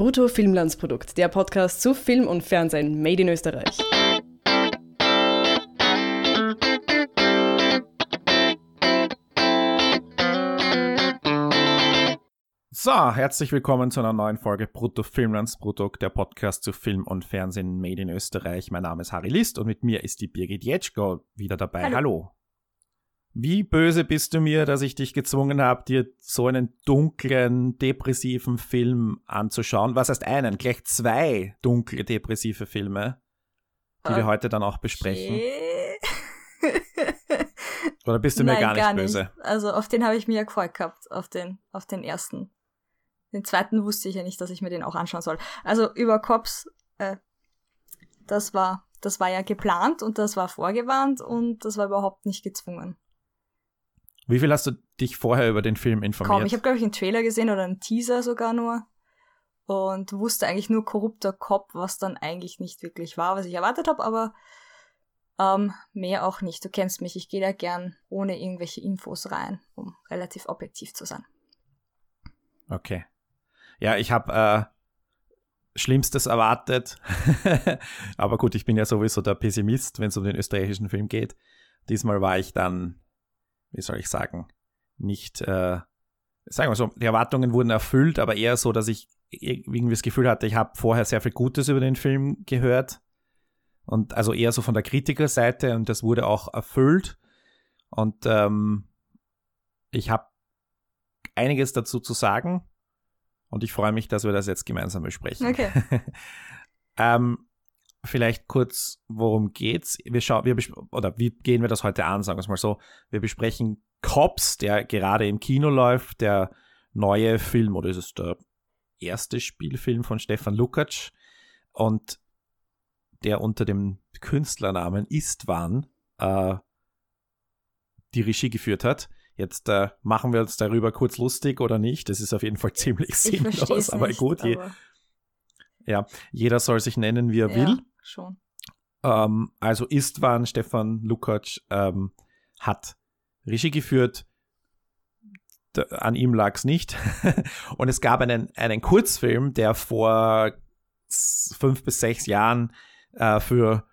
Brutto Filmlandsprodukt, der Podcast zu Film und Fernsehen made in Österreich. So, herzlich willkommen zu einer neuen Folge Brutto Filmlandsprodukt, der Podcast zu Film und Fernsehen made in Österreich. Mein Name ist Harry List und mit mir ist die Birgit Jetschko wieder dabei. Hallo. Hallo. Wie böse bist du mir, dass ich dich gezwungen habe, dir so einen dunklen, depressiven Film anzuschauen? Was heißt einen? Gleich zwei dunkle, depressive Filme, die okay. wir heute dann auch besprechen. Oder bist du mir Nein, gar nicht gar böse? Nicht. Also auf den habe ich mir ja gefreut gehabt, auf den, auf den ersten. Den zweiten wusste ich ja nicht, dass ich mir den auch anschauen soll. Also über Cops, äh, das war, das war ja geplant und das war vorgewarnt und das war überhaupt nicht gezwungen. Wie viel hast du dich vorher über den Film informiert? Kaum. Ich habe, glaube ich, einen Trailer gesehen oder einen Teaser sogar nur. Und wusste eigentlich nur korrupter Cop, was dann eigentlich nicht wirklich war, was ich erwartet habe, aber ähm, mehr auch nicht. Du kennst mich, ich gehe da gern ohne irgendwelche Infos rein, um relativ objektiv zu sein. Okay. Ja, ich habe äh, Schlimmstes erwartet. aber gut, ich bin ja sowieso der Pessimist, wenn es um den österreichischen Film geht. Diesmal war ich dann wie soll ich sagen, nicht, äh, sagen wir so, die Erwartungen wurden erfüllt, aber eher so, dass ich irgendwie das Gefühl hatte, ich habe vorher sehr viel Gutes über den Film gehört. Und also eher so von der Kritikerseite und das wurde auch erfüllt. Und ähm, ich habe einiges dazu zu sagen und ich freue mich, dass wir das jetzt gemeinsam besprechen. Okay. ähm, vielleicht kurz, worum geht's? Wir schauen, wir oder wie gehen wir das heute an? Sagen wir es mal so. Wir besprechen Cops, der gerade im Kino läuft, der neue Film, oder ist es der erste Spielfilm von Stefan Lukacs und der unter dem Künstlernamen Istvan äh, die Regie geführt hat. Jetzt äh, machen wir uns darüber kurz lustig oder nicht. Das ist auf jeden Fall ziemlich sinnlos, aber nicht, gut. Je, aber ja, jeder soll sich nennen, wie er ja. will schon. Ähm, also Istvan Stefan Lukacs ähm, hat Regie geführt. Da, an ihm lag es nicht. und es gab einen, einen Kurzfilm, der vor fünf bis sechs Jahren äh, für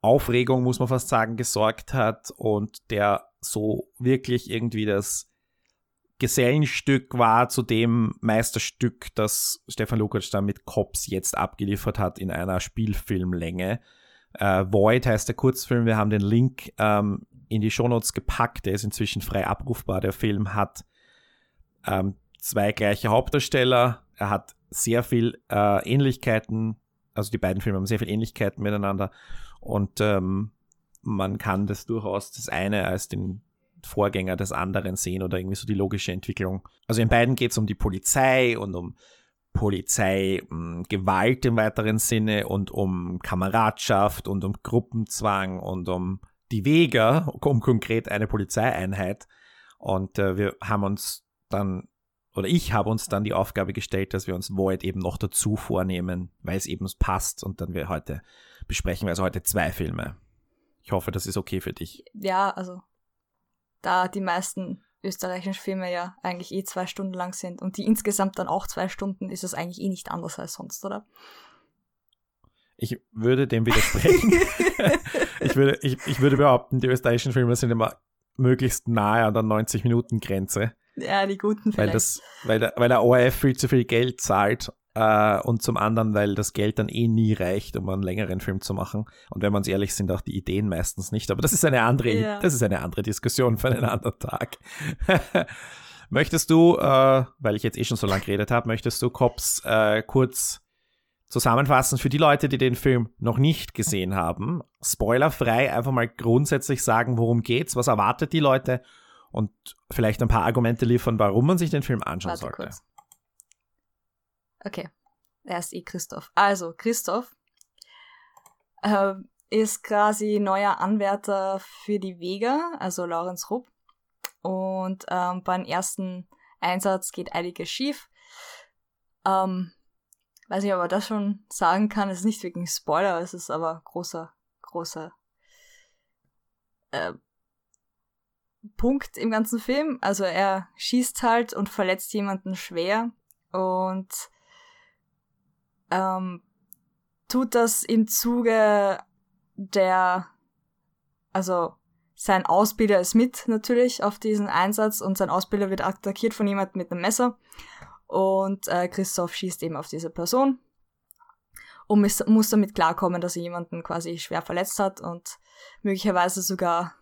Aufregung, muss man fast sagen, gesorgt hat und der so wirklich irgendwie das Gesellenstück war zu dem Meisterstück, das Stefan Lukacs da mit Cops jetzt abgeliefert hat in einer Spielfilmlänge. Äh, Void heißt der Kurzfilm. Wir haben den Link ähm, in die Shownotes gepackt. Der ist inzwischen frei abrufbar. Der Film hat ähm, zwei gleiche Hauptdarsteller. Er hat sehr viel äh, Ähnlichkeiten. Also die beiden Filme haben sehr viel Ähnlichkeiten miteinander. Und ähm, man kann das durchaus das eine als den Vorgänger des anderen sehen oder irgendwie so die logische Entwicklung. Also in beiden geht es um die Polizei und um Polizeigewalt im weiteren Sinne und um Kameradschaft und um Gruppenzwang und um die Wege, um konkret eine Polizeieinheit. Und äh, wir haben uns dann, oder ich habe uns dann die Aufgabe gestellt, dass wir uns Void eben noch dazu vornehmen, weil es eben passt. Und dann wir heute besprechen wir also heute zwei Filme. Ich hoffe, das ist okay für dich. Ja, also da die meisten österreichischen Filme ja eigentlich eh zwei Stunden lang sind und die insgesamt dann auch zwei Stunden, ist es eigentlich eh nicht anders als sonst, oder? Ich würde dem widersprechen. ich, würde, ich, ich würde behaupten, die österreichischen Filme sind immer möglichst nahe an der 90-Minuten-Grenze. Ja, die guten vielleicht. Weil, das, weil, der, weil der ORF viel zu viel Geld zahlt äh, und zum anderen, weil das Geld dann eh nie reicht, um einen längeren Film zu machen. Und wenn wir uns ehrlich sind, auch die Ideen meistens nicht. Aber das ist eine andere, ja. das ist eine andere Diskussion für einen anderen Tag. möchtest du, äh, weil ich jetzt eh schon so lange geredet habe, möchtest du Cops äh, kurz zusammenfassen für die Leute, die den Film noch nicht gesehen haben? Spoilerfrei einfach mal grundsätzlich sagen, worum geht's, was erwartet die Leute und vielleicht ein paar Argumente liefern, warum man sich den Film anschauen Warte sollte. Kurz. Okay, er ist eh Christoph. Also, Christoph äh, ist quasi neuer Anwärter für die Vega, also Lorenz Rupp. Und ähm, beim ersten Einsatz geht einiges schief. Ähm, weiß nicht, ob er das schon sagen kann. Es ist nicht wirklich ein Spoiler, es ist aber großer, großer äh, Punkt im ganzen Film. Also er schießt halt und verletzt jemanden schwer und ähm, tut das im Zuge der, also sein Ausbilder ist mit natürlich auf diesen Einsatz und sein Ausbilder wird attackiert von jemandem mit einem Messer und äh, Christoph schießt eben auf diese Person und muss, muss damit klarkommen, dass er jemanden quasi schwer verletzt hat und möglicherweise sogar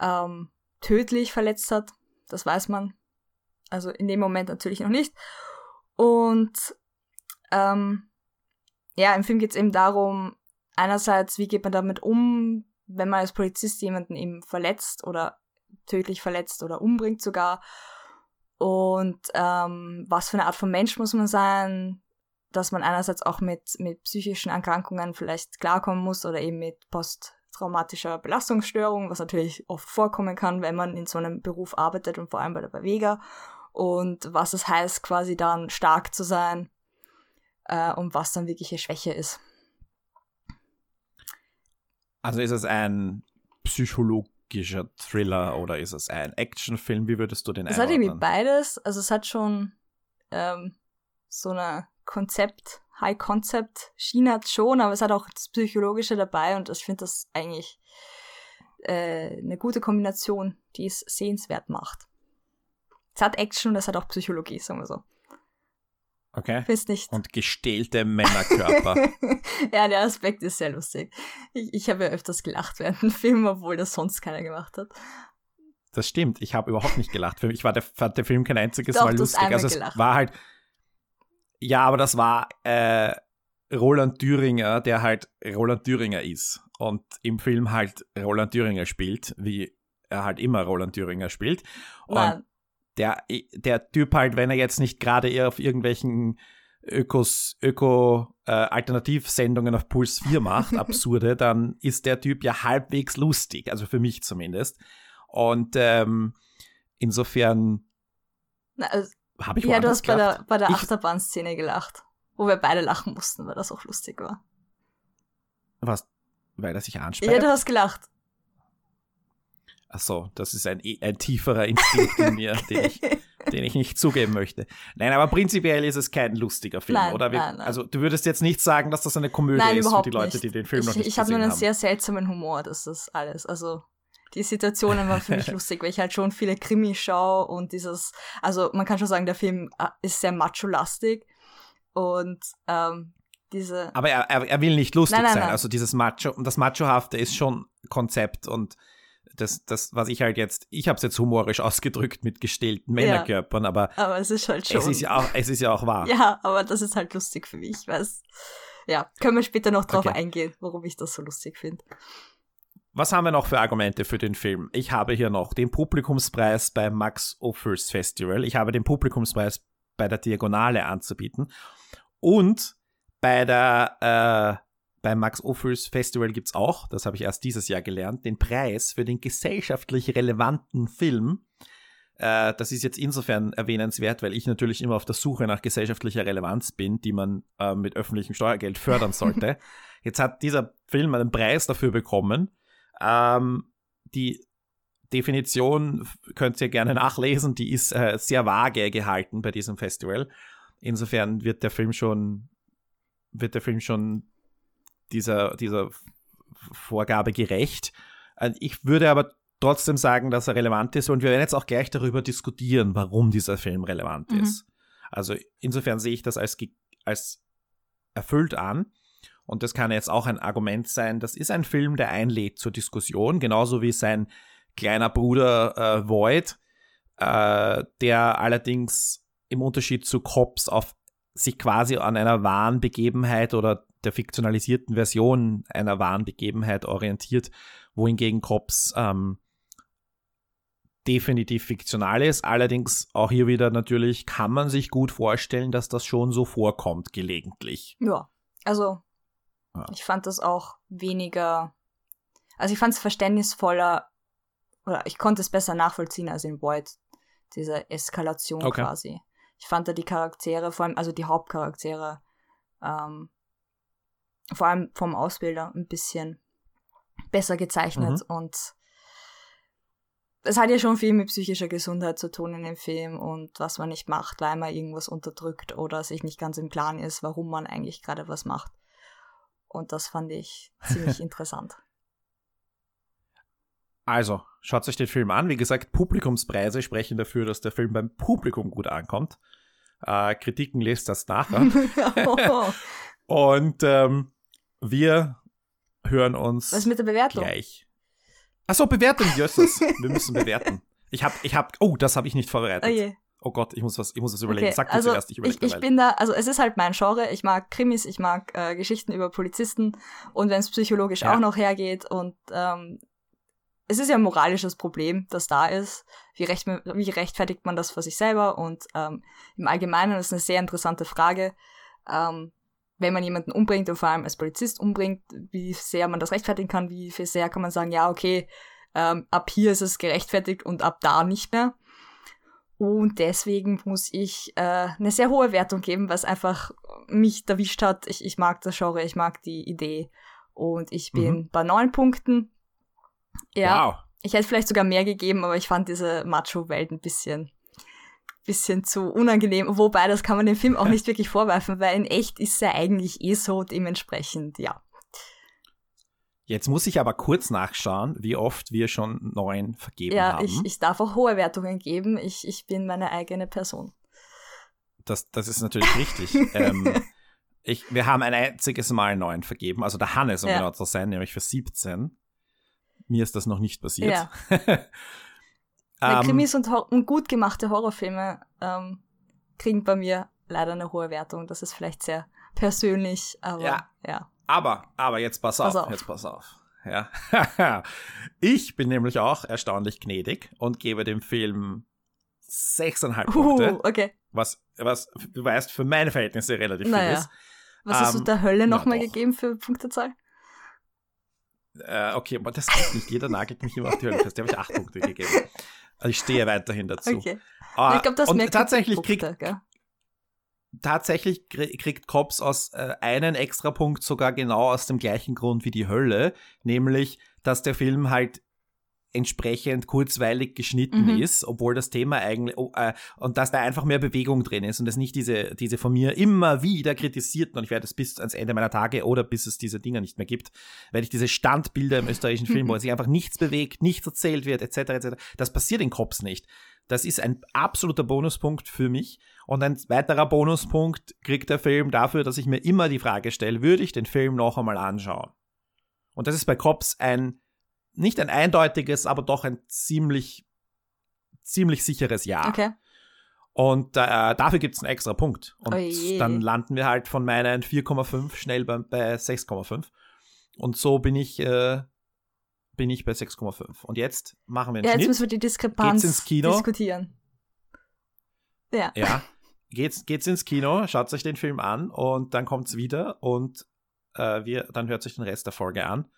ähm, tödlich verletzt hat. Das weiß man. Also in dem Moment natürlich noch nicht. Und ähm, ja, im Film geht es eben darum, einerseits, wie geht man damit um, wenn man als Polizist jemanden eben verletzt oder tödlich verletzt oder umbringt sogar. Und ähm, was für eine Art von Mensch muss man sein, dass man einerseits auch mit, mit psychischen Erkrankungen vielleicht klarkommen muss oder eben mit posttraumatischer Belastungsstörung, was natürlich oft vorkommen kann, wenn man in so einem Beruf arbeitet und vor allem bei der Beweger. Und was es heißt, quasi dann stark zu sein äh, und was dann wirkliche Schwäche ist. Also ist es ein psychologischer Thriller oder ist es ein Actionfilm? Wie würdest du den Es hat irgendwie beides. Also es hat schon ähm, so eine Konzept, High-Concept-Schiene hat schon, aber es hat auch das Psychologische dabei und ich finde das eigentlich äh, eine gute Kombination, die es sehenswert macht. Es hat Action und es hat auch Psychologie, sagen wir so. Okay. Findest nicht? Und gestählte Männerkörper. ja, der Aspekt ist sehr lustig. Ich, ich habe ja öfters gelacht während dem Film, obwohl das sonst keiner gemacht hat. Das stimmt, ich habe überhaupt nicht gelacht. Für mich war der, fand der Film kein einziges Doch, Mal lustig. Also es gelacht. war halt. Ja, aber das war äh, Roland Thüringer, der halt Roland Thüringer ist und im Film halt Roland Thüringer spielt, wie er halt immer Roland Thüringer spielt. Nein der, der Typ halt, wenn er jetzt nicht gerade eher auf irgendwelchen Ökos, Öko-Alternativsendungen äh, auf Puls 4 macht, absurde, dann ist der Typ ja halbwegs lustig, also für mich zumindest. Und ähm, insofern also, habe ich Ja, du hast bei der, bei der Achterbahn-Szene gelacht, wo wir beide lachen mussten, weil das auch lustig war. Was? Weil er sich anspricht? Ja, du hast gelacht. Ach so, das ist ein, ein tieferer Instinkt in mir, den ich, den ich nicht zugeben möchte. Nein, aber prinzipiell ist es kein lustiger Film, nein, oder? Nein, nein. Also du würdest jetzt nicht sagen, dass das eine Komödie nein, ist für die Leute, nicht. die den Film ich, noch nicht ich gesehen haben. Ich habe nur einen sehr seltsamen Humor, das ist alles. Also die Situationen waren für mich lustig, weil ich halt schon viele Krimi schaue und dieses, also man kann schon sagen, der Film äh, ist sehr macho-lastig und ähm, diese. Aber er, er, will nicht lustig nein, nein, sein. Nein. Also dieses Macho, das Machohafte ist schon Konzept und das, das, was ich halt jetzt, ich habe es jetzt humorisch ausgedrückt mit gestählten Männerkörpern, ja, aber, aber es ist halt schon. Es ist, ja auch, es ist ja auch wahr. Ja, aber das ist halt lustig für mich, weiß. Ja, können wir später noch drauf okay. eingehen, warum ich das so lustig finde. Was haben wir noch für Argumente für den Film? Ich habe hier noch den Publikumspreis beim Max Ophüls Festival. Ich habe den Publikumspreis bei der Diagonale anzubieten. Und bei der äh, beim Max Ophüls Festival gibt es auch, das habe ich erst dieses Jahr gelernt, den Preis für den gesellschaftlich relevanten Film. Äh, das ist jetzt insofern erwähnenswert, weil ich natürlich immer auf der Suche nach gesellschaftlicher Relevanz bin, die man äh, mit öffentlichem Steuergeld fördern sollte. jetzt hat dieser Film einen Preis dafür bekommen. Ähm, die Definition könnt ihr gerne nachlesen, die ist äh, sehr vage gehalten bei diesem Festival. Insofern wird der Film schon, wird der Film schon dieser, dieser Vorgabe gerecht. Äh, ich würde aber trotzdem sagen, dass er relevant ist und wir werden jetzt auch gleich darüber diskutieren, warum dieser Film relevant mhm. ist. Also insofern sehe ich das als, als erfüllt an. Und das kann jetzt auch ein Argument sein. Das ist ein Film, der einlädt zur Diskussion, genauso wie sein kleiner Bruder äh, Void, äh, der allerdings im Unterschied zu Cops auf sich quasi an einer wahren Begebenheit oder der fiktionalisierten Version einer wahren Begebenheit orientiert, wohingegen Cops ähm, definitiv fiktional ist. Allerdings auch hier wieder natürlich kann man sich gut vorstellen, dass das schon so vorkommt gelegentlich. Ja, also ja. ich fand das auch weniger, also ich fand es verständnisvoller oder ich konnte es besser nachvollziehen als in Void, diese Eskalation okay. quasi. Ich fand da die Charaktere, vor allem also die Hauptcharaktere, ähm, vor allem vom Ausbilder ein bisschen besser gezeichnet mhm. und es hat ja schon viel mit psychischer Gesundheit zu tun in dem Film und was man nicht macht, weil man irgendwas unterdrückt oder sich nicht ganz im Klaren ist, warum man eigentlich gerade was macht. Und das fand ich ziemlich interessant. Also, schaut euch den Film an. Wie gesagt, Publikumspreise sprechen dafür, dass der Film beim Publikum gut ankommt. Äh, Kritiken lest das nachher. oh. Und ähm, wir hören uns Was mit der Bewertung? gleich. Achso, Bewertung, Jösses. wir müssen bewerten. Ich hab, ich hab, oh, das habe ich nicht vorbereitet. Oh je. Oh Gott, ich muss was, ich muss was überlegen. Okay, Sag du also zuerst, ich überlege ich, ich bin da, also es ist halt mein Genre. Ich mag Krimis, ich mag äh, Geschichten über Polizisten und wenn es psychologisch Ja. auch noch hergeht und ähm, es ist ja ein moralisches Problem, das da ist. Wie, recht, wie rechtfertigt man das für sich selber? Und ähm, im Allgemeinen ist eine sehr interessante Frage. Ähm, wenn man jemanden umbringt und vor allem als Polizist umbringt, wie sehr man das rechtfertigen kann, wie viel sehr kann man sagen, ja, okay, ähm, ab hier ist es gerechtfertigt und ab da nicht mehr. Und deswegen muss ich äh, eine sehr hohe Wertung geben, was einfach mich erwischt hat. Ich, ich mag das Genre, ich mag die Idee. Und ich bin bei neun Punkten. Ja, Wow. ich hätte vielleicht sogar mehr gegeben, aber ich fand diese Macho-Welt ein bisschen, bisschen zu unangenehm. Wobei, das kann man dem Film auch nicht wirklich vorwerfen, weil in echt ist er eigentlich eh so dementsprechend, ja. Jetzt muss ich aber kurz nachschauen, wie oft wir schon neun vergeben Ja, haben. ich, ich darf auch hohe Wertungen geben. Ich, ich bin meine eigene Person. das, das ist natürlich richtig. ähm, ich, wir haben ein einziges Mal neun vergeben, also der Hannes, um Ja. genau zu sein, nämlich für 17. Mir ist das noch nicht passiert. Ja. Weil ähm, Krimis und, und gut gemachte Horrorfilme ähm, kriegen bei mir leider eine hohe Wertung. Das ist vielleicht sehr persönlich, aber Ja. ja. aber, aber jetzt pass auf, Pass auf. jetzt pass auf. Ja. ich bin nämlich auch erstaunlich gnädig und gebe dem Film 6,5 Punkte, Uh, okay. was, was, du weißt, für meine Verhältnisse relativ viel Naja. ist. Was hast du Ähm, der Hölle nochmal gegeben für Punktezahl? Äh, okay, aber das geht nicht. Jeder nagelt mich immer auf die Hölle fest. Der habe ich 8 Punkte gegeben. Also ich stehe weiterhin dazu. Okay. Ah, ich glaube, das und tatsächlich kriegt, gell? tatsächlich krie- kriegt Cops aus äh, einen Extrapunkt sogar genau aus dem gleichen Grund wie die Hölle, nämlich, dass der Film halt entsprechend kurzweilig geschnitten Mhm. ist, obwohl das Thema eigentlich oh, äh, und dass da einfach mehr Bewegung drin ist und es nicht diese diese von mir immer wieder kritisierten und ich werde es bis ans Ende meiner Tage oder bis es diese Dinger nicht mehr gibt, werde ich diese Standbilder im österreichischen Film, wo sich einfach nichts bewegt, nichts erzählt wird, etc. etc. Das passiert in Cops nicht. Das ist ein absoluter Bonuspunkt für mich. Und ein weiterer Bonuspunkt kriegt der Film dafür, dass ich mir immer die Frage stelle, würde ich den Film noch einmal anschauen? Und das ist bei Cops ein, nicht ein eindeutiges, aber doch ein ziemlich, ziemlich sicheres Ja. Okay. Und äh, dafür gibt es einen extra Punkt. Und Oje. dann landen wir halt von meinen 4,5 schnell bei, bei 6,5. Und so bin ich, äh, bin ich bei 6,5. Und jetzt machen wir einen Ja, jetzt Schnitt. müssen wir die Diskrepanz Geht's ins Kino? diskutieren. Ja. Ja, geht's, geht's ins Kino, schaut euch den Film an und dann kommt's wieder und äh, wir, dann hört sich den Rest der Folge an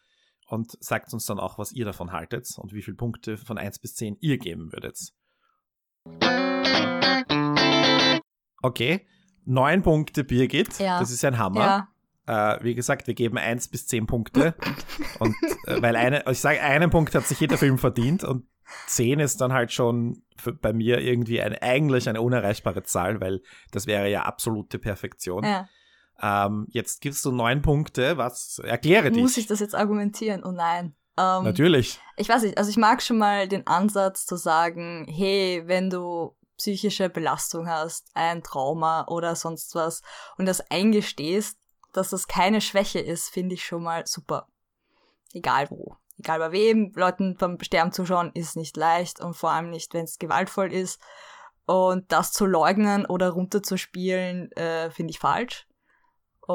und sagt uns dann auch, was ihr davon haltet und wie viele Punkte von 1 bis 10 ihr geben würdet. Okay, 9 Punkte Birgit, Ja. das ist ein Hammer. Ja. Äh, wie gesagt, wir geben 1 bis 10 Punkte. und äh, weil eine, ich sage, einen Punkt hat sich jeder Film verdient und 10 ist dann halt schon für, bei mir irgendwie ein, eigentlich eine unerreichbare Zahl, weil das wäre ja absolute Perfektion. ja. Ähm, jetzt gibst du 9 Punkte, was erkläre dich. Muss ich das jetzt argumentieren? Oh nein. Ähm, Natürlich. Ich weiß nicht, also ich mag schon mal den Ansatz zu sagen, hey, wenn du psychische Belastung hast, ein Trauma oder sonst was und das eingestehst, dass das keine Schwäche ist, finde ich schon mal super. Egal wo. Egal bei wem, Leuten beim Sterben zuschauen ist nicht leicht und vor allem nicht, wenn es gewaltvoll ist. Und das zu leugnen oder runterzuspielen, äh, finde ich falsch.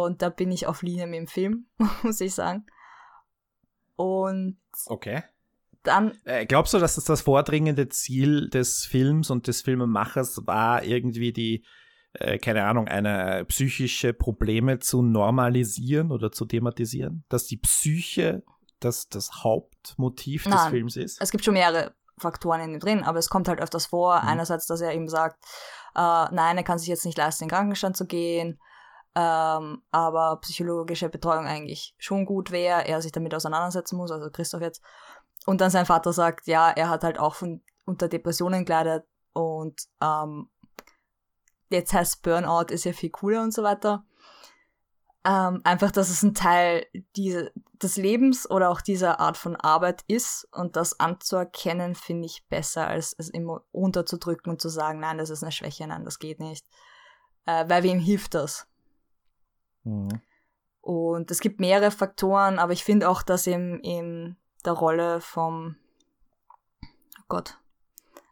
Und da bin ich auf Linie mit dem Film, muss ich sagen. Und Okay. dann Äh, glaubst du, dass das das vordringende Ziel des Films und des Filmemachers war, irgendwie die, äh, keine Ahnung, eine psychische Probleme zu normalisieren oder zu thematisieren? Dass die Psyche das, das Hauptmotiv des Nein. Films ist? es gibt schon mehrere Faktoren in ihm drin, aber es kommt halt öfters vor. Mhm. Einerseits, dass er eben sagt, äh, nein, er kann sich jetzt nicht leisten, in den Krankenstand zu gehen, ähm, aber psychologische Betreuung eigentlich schon gut wäre, er sich damit auseinandersetzen muss, also Christoph jetzt. und dann sein Vater sagt, ja, er hat halt auch von, unter Depressionen geleidet und ähm, jetzt heißt Burnout ist ja viel cooler und so weiter. Ähm, einfach, dass es ein Teil diese, des Lebens oder auch dieser Art von Arbeit ist und das anzuerkennen, finde ich besser, als es immer unterzudrücken und zu sagen, nein, das ist eine Schwäche, nein, das geht nicht. Äh, weil wem hilft das? Mhm. Und es gibt mehrere Faktoren, aber ich finde auch, dass in, in der Rolle vom oh Gott,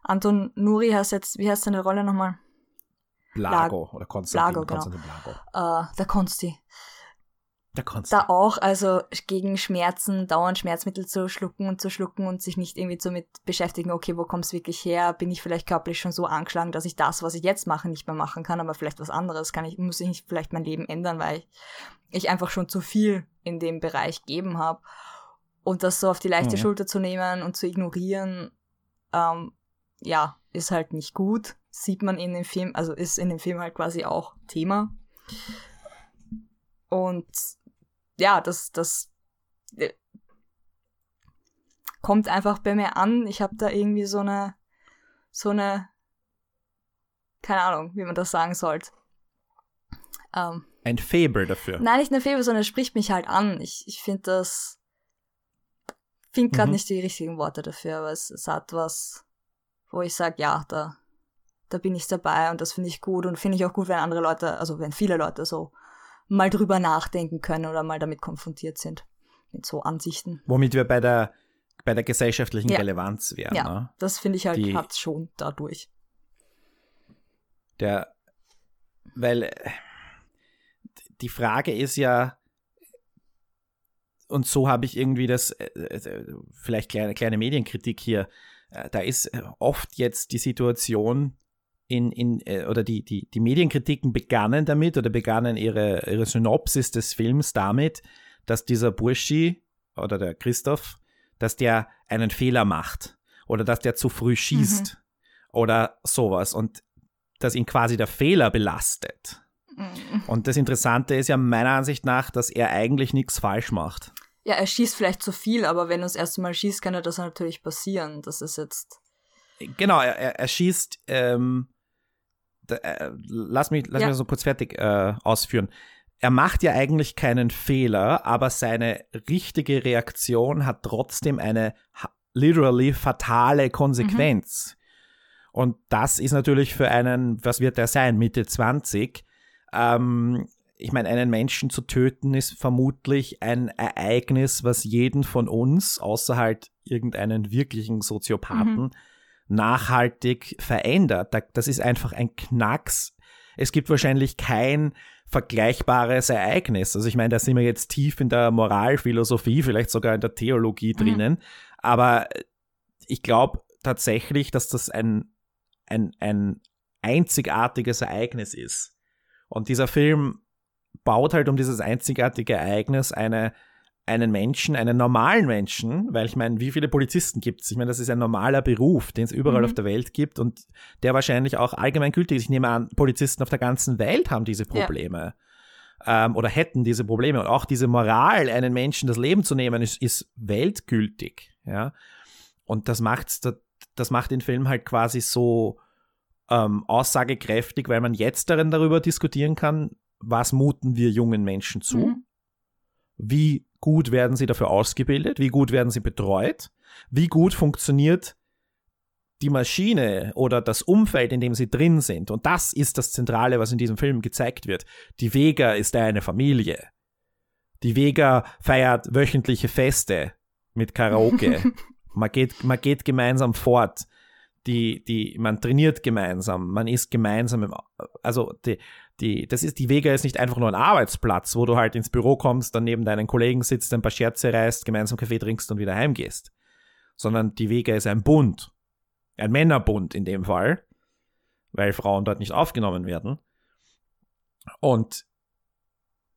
Anton Nuri heißt jetzt, wie heißt seine Rolle nochmal? Blago oder Konstantin, Blago, Konstantin genau. Blago. Äh, der Konsti. Der Konsti. Da auch, also gegen Schmerzen dauernd Schmerzmittel zu schlucken und zu schlucken und sich nicht irgendwie so mit beschäftigen, okay, wo kommt es wirklich her? Bin ich vielleicht körperlich schon so angeschlagen, dass ich das, was ich jetzt mache, nicht mehr machen kann, aber vielleicht was anderes kann ich, muss ich nicht vielleicht mein Leben ändern, weil ich, ich einfach schon zu viel in dem Bereich gegeben habe. Und das so auf die leichte mhm. Schulter zu nehmen und zu ignorieren, ähm, ja, ist halt nicht gut. Sieht man in dem Film, also ist in dem Film halt quasi auch Thema. Und ja, das, das äh, kommt einfach bei mir an. Ich habe da irgendwie so eine, so eine, keine Ahnung, wie man das sagen sollte. Ähm, ein Fable dafür. Nein, nicht eine Fable, sondern es spricht mich halt an. Ich, ich finde das, finde gerade mhm. nicht die richtigen Worte dafür, aber es, es hat was, wo ich sage, ja, da, da bin ich dabei und das finde ich gut und finde ich auch gut, wenn andere Leute, also wenn viele Leute so mal drüber nachdenken können oder mal damit konfrontiert sind, mit so Ansichten. Womit wir bei der, bei der gesellschaftlichen ja. Relevanz wären. Ja, ne? das finde ich halt, Die, hat schon dadurch. Der, weil die Frage ist ja, und so habe ich irgendwie das, äh, äh, vielleicht kleine, kleine Medienkritik hier, äh, da ist oft jetzt die Situation in, in oder die, die, die Medienkritiken begannen damit oder begannen ihre, ihre Synopsis des Films damit, dass dieser Burschi oder der Christoph, dass der einen Fehler macht oder dass der zu früh schießt mhm. oder sowas und dass ihn quasi der Fehler belastet. Mhm. Und das Interessante ist ja meiner Ansicht nach, dass er eigentlich nichts falsch macht. Ja, er schießt vielleicht zu viel, aber wenn er das erste Mal schießt, kann er das natürlich passieren. Das ist jetzt. Genau, er, er, schießt. Ähm, äh, lass mich, lass ja. mich so kurz fertig äh, ausführen. Er macht ja eigentlich keinen Fehler, aber seine richtige Reaktion hat trotzdem eine literally fatale Konsequenz. Mhm. Und das ist natürlich für einen, was wird er sein, Mitte 20, ähm, ich meine, einen Menschen zu töten ist vermutlich ein Ereignis, was jeden von uns, außer halt irgendeinen wirklichen Soziopathen, mhm. Nachhaltig verändert. Das ist einfach ein Knacks. Es gibt wahrscheinlich kein vergleichbares Ereignis. Also ich meine, da sind wir jetzt tief in der Moralphilosophie, vielleicht sogar in der Theologie mhm. drinnen. Aber ich glaube tatsächlich, dass das ein, ein, ein einzigartiges Ereignis ist. Und dieser Film baut halt um dieses einzigartige Ereignis eine, einen Menschen, einen normalen Menschen, weil ich meine, wie viele Polizisten gibt es? Ich meine, das ist ein normaler Beruf, den es überall mhm. auf der Welt gibt und der wahrscheinlich auch allgemein gültig ist. Ich nehme an, Polizisten auf der ganzen Welt haben diese Probleme. Ja. Ähm, oder hätten diese Probleme. Und auch diese Moral, einen Menschen das Leben zu nehmen, ist, ist weltgültig. Ja. Und das macht, das macht den Film halt quasi so ähm, aussagekräftig, weil man jetzt darin darüber diskutieren kann, was muten wir jungen Menschen zu? Mhm. Wie gut werden sie dafür ausgebildet? Wie gut werden sie betreut? Wie gut funktioniert die Maschine oder das Umfeld, in dem sie drin sind? Und das ist das Zentrale, was in diesem Film gezeigt wird. Die Vega ist eine Familie. Die Vega feiert wöchentliche Feste mit Karaoke. man, geht, man geht gemeinsam fort. Die, die, man trainiert gemeinsam, man ist gemeinsam im, also die, die, das ist, die Vega ist nicht einfach nur ein Arbeitsplatz, wo du halt ins Büro kommst, dann neben deinen Kollegen sitzt, ein paar Scherze reißt, gemeinsam Kaffee trinkst und wieder heimgehst. Sondern die Vega ist ein Bund. Ein Männerbund in dem Fall, weil Frauen dort nicht aufgenommen werden. Und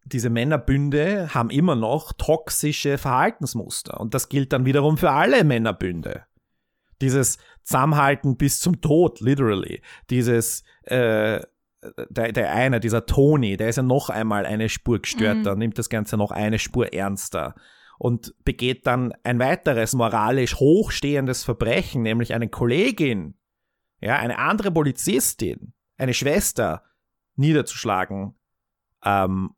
diese Männerbünde haben immer noch toxische Verhaltensmuster. Und das gilt dann wiederum für alle Männerbünde. Dieses Zusammenhalten bis zum Tod, literally. Dieses äh, der, der eine, dieser Tony, der ist ja noch einmal eine Spur gestörter, mhm. nimmt das Ganze noch eine Spur ernster. und begeht dann ein weiteres moralisch hochstehendes Verbrechen, nämlich eine Kollegin, ja, eine andere Polizistin, eine Schwester niederzuschlagen. Ähm,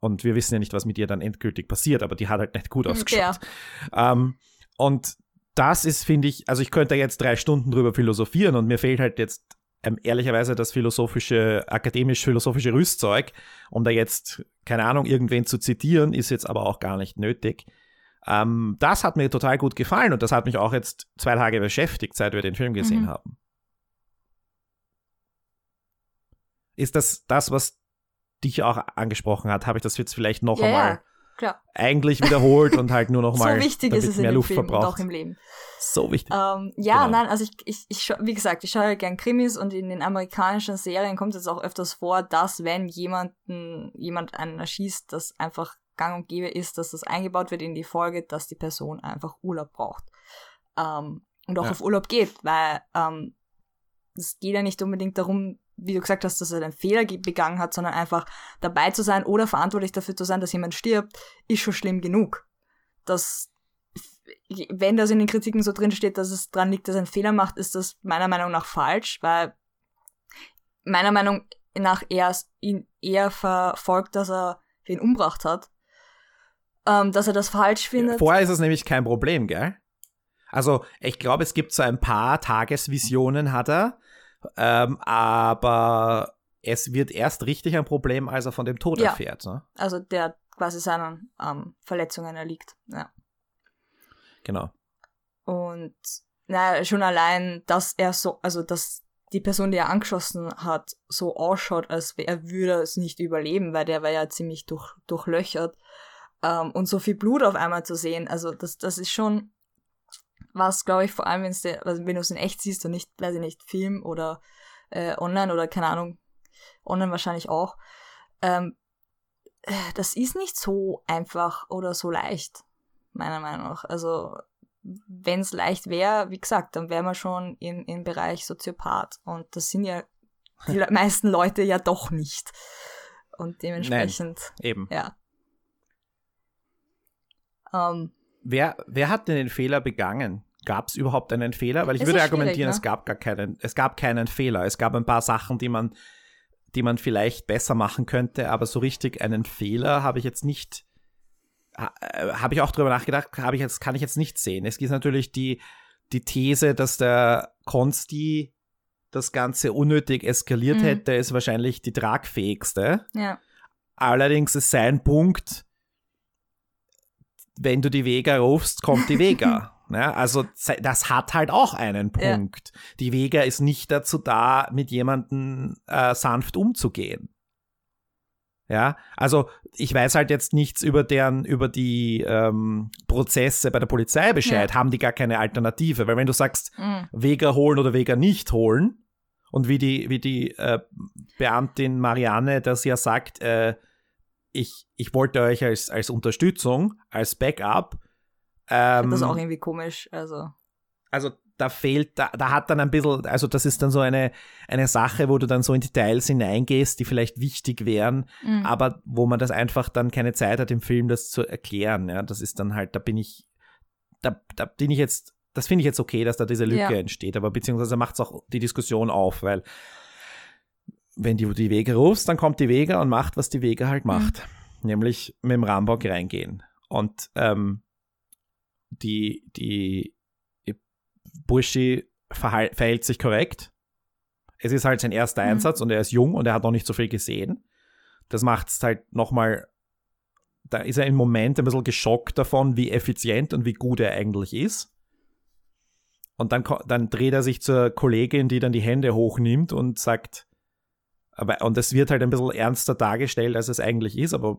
und wir wissen ja nicht, was mit ihr dann endgültig passiert, aber die hat halt nicht gut ausgeschaut. Ja. Ähm, und das ist, finde ich, also ich könnte jetzt drei Stunden drüber philosophieren und mir fehlt halt jetzt ähm, ehrlicherweise das philosophische, akademisch-philosophische Rüstzeug, um da jetzt, keine Ahnung, irgendwen zu zitieren, ist jetzt aber auch gar nicht nötig. Ähm, das hat mir total gut gefallen und das hat mich auch jetzt zwei Tage beschäftigt, seit wir den Film gesehen mhm. haben. Ist das das, was dich auch angesprochen hat? Habe ich das jetzt vielleicht noch ja, einmal klar. eigentlich wiederholt und halt nur noch mal so wichtig ist es mehr in Luft Film verbraucht. Und auch im Leben. So wichtig. Ähm, ja, genau. nein, also ich, ich, ich wie gesagt, ich schaue ja gern Krimis und in den amerikanischen Serien kommt es auch öfters vor, dass wenn jemanden, jemand einen erschießt, das einfach gang und gäbe ist, dass das eingebaut wird in die Folge, dass die Person einfach Urlaub braucht. Ähm, und auch ja. auf Urlaub geht, weil ähm, es geht ja nicht unbedingt darum, wie du gesagt hast, dass er einen Fehler begangen hat, sondern einfach dabei zu sein oder verantwortlich dafür zu sein, dass jemand stirbt, ist schon schlimm genug. Das, wenn das in den Kritiken so drin steht, dass es dran liegt, dass er einen Fehler macht, ist das meiner Meinung nach falsch, weil meiner Meinung nach er ihn eher verfolgt, dass er wen umbracht hat. Ähm, dass er das falsch findet. Vorher ist es nämlich kein Problem, gell? Also, ich glaube, es gibt so ein paar Tagesvisionen, hat er, ähm, aber es wird erst richtig ein Problem, als er von dem Tod ja. erfährt. Ne? Also der quasi seinen ähm, Verletzungen erliegt. Ja. Genau. Und naja, schon allein, dass er so, also dass die Person, die er angeschossen hat, so ausschaut, als er würde es nicht überleben, weil der war ja ziemlich durch, durchlöchert. Ähm, und so viel Blut auf einmal zu sehen, also das, das ist schon was, glaube ich, vor allem, wenn's de, also wenn du es in echt siehst und nicht, weiß ich nicht, Film oder äh, online oder keine Ahnung, online wahrscheinlich auch, ähm, äh, das ist nicht so einfach oder so leicht, meiner Meinung nach. Also, wenn es leicht wäre, wie gesagt, dann wären wir schon in, im Bereich Soziopath. Und das sind ja die meisten Leute ja doch nicht. Und dementsprechend. Nein, eben. Ja. Ähm, Wer, wer hat denn den Fehler begangen? Gab es überhaupt einen Fehler? Weil ich es würde argumentieren, ne? es gab gar keinen, es gab keinen Fehler. Es gab ein paar Sachen, die man, die man vielleicht besser machen könnte, aber so richtig einen Fehler habe ich jetzt nicht, äh, habe ich auch drüber nachgedacht, habe ich jetzt, kann ich jetzt nicht sehen. Es gibt natürlich die, die These, dass der Konsti das Ganze unnötig eskaliert mhm. hätte, ist wahrscheinlich die tragfähigste. Ja. Allerdings ist sein Punkt, wenn du die Vega rufst, kommt die Vega. ja, also das hat halt auch einen Punkt. Ja. Die Vega ist nicht dazu da, mit jemandem äh, sanft umzugehen. Ja, also ich weiß halt jetzt nichts über deren, über die ähm, Prozesse bei der Polizei Bescheid. Ja. Haben die gar keine Alternative? Weil wenn du sagst, mhm. Vega holen oder Vega nicht holen, und wie die, wie die äh, Beamtin Marianne das ja sagt, äh, ich, ich wollte euch als, als Unterstützung, als Backup. Ähm, das ist auch irgendwie komisch, also. Also da fehlt, da, da hat dann ein bisschen, also das ist dann so eine, eine Sache, wo du dann so in Details hineingehst, die vielleicht wichtig wären, mhm. aber wo man das einfach dann keine Zeit hat im Film, das zu erklären. Ja, das ist dann halt, da bin ich, da, da bin ich jetzt, das finde ich jetzt okay, dass da diese Lücke ja. entsteht, aber beziehungsweise macht es auch die Diskussion auf, weil wenn du die Wege rufst, dann kommt die Wege und macht, was die Wege halt macht. Mhm. Nämlich mit dem Rambock reingehen. Und ähm, die, die Burschi verhält sich korrekt. Es ist halt sein erster mhm. Einsatz und er ist jung und er hat noch nicht so viel gesehen. Das macht es halt nochmal, da ist er im Moment ein bisschen geschockt davon, wie effizient und wie gut er eigentlich ist. Und dann, dann dreht er sich zur Kollegin, die dann die Hände hochnimmt und sagt, aber, und es wird halt ein bisschen ernster dargestellt, als es eigentlich ist, aber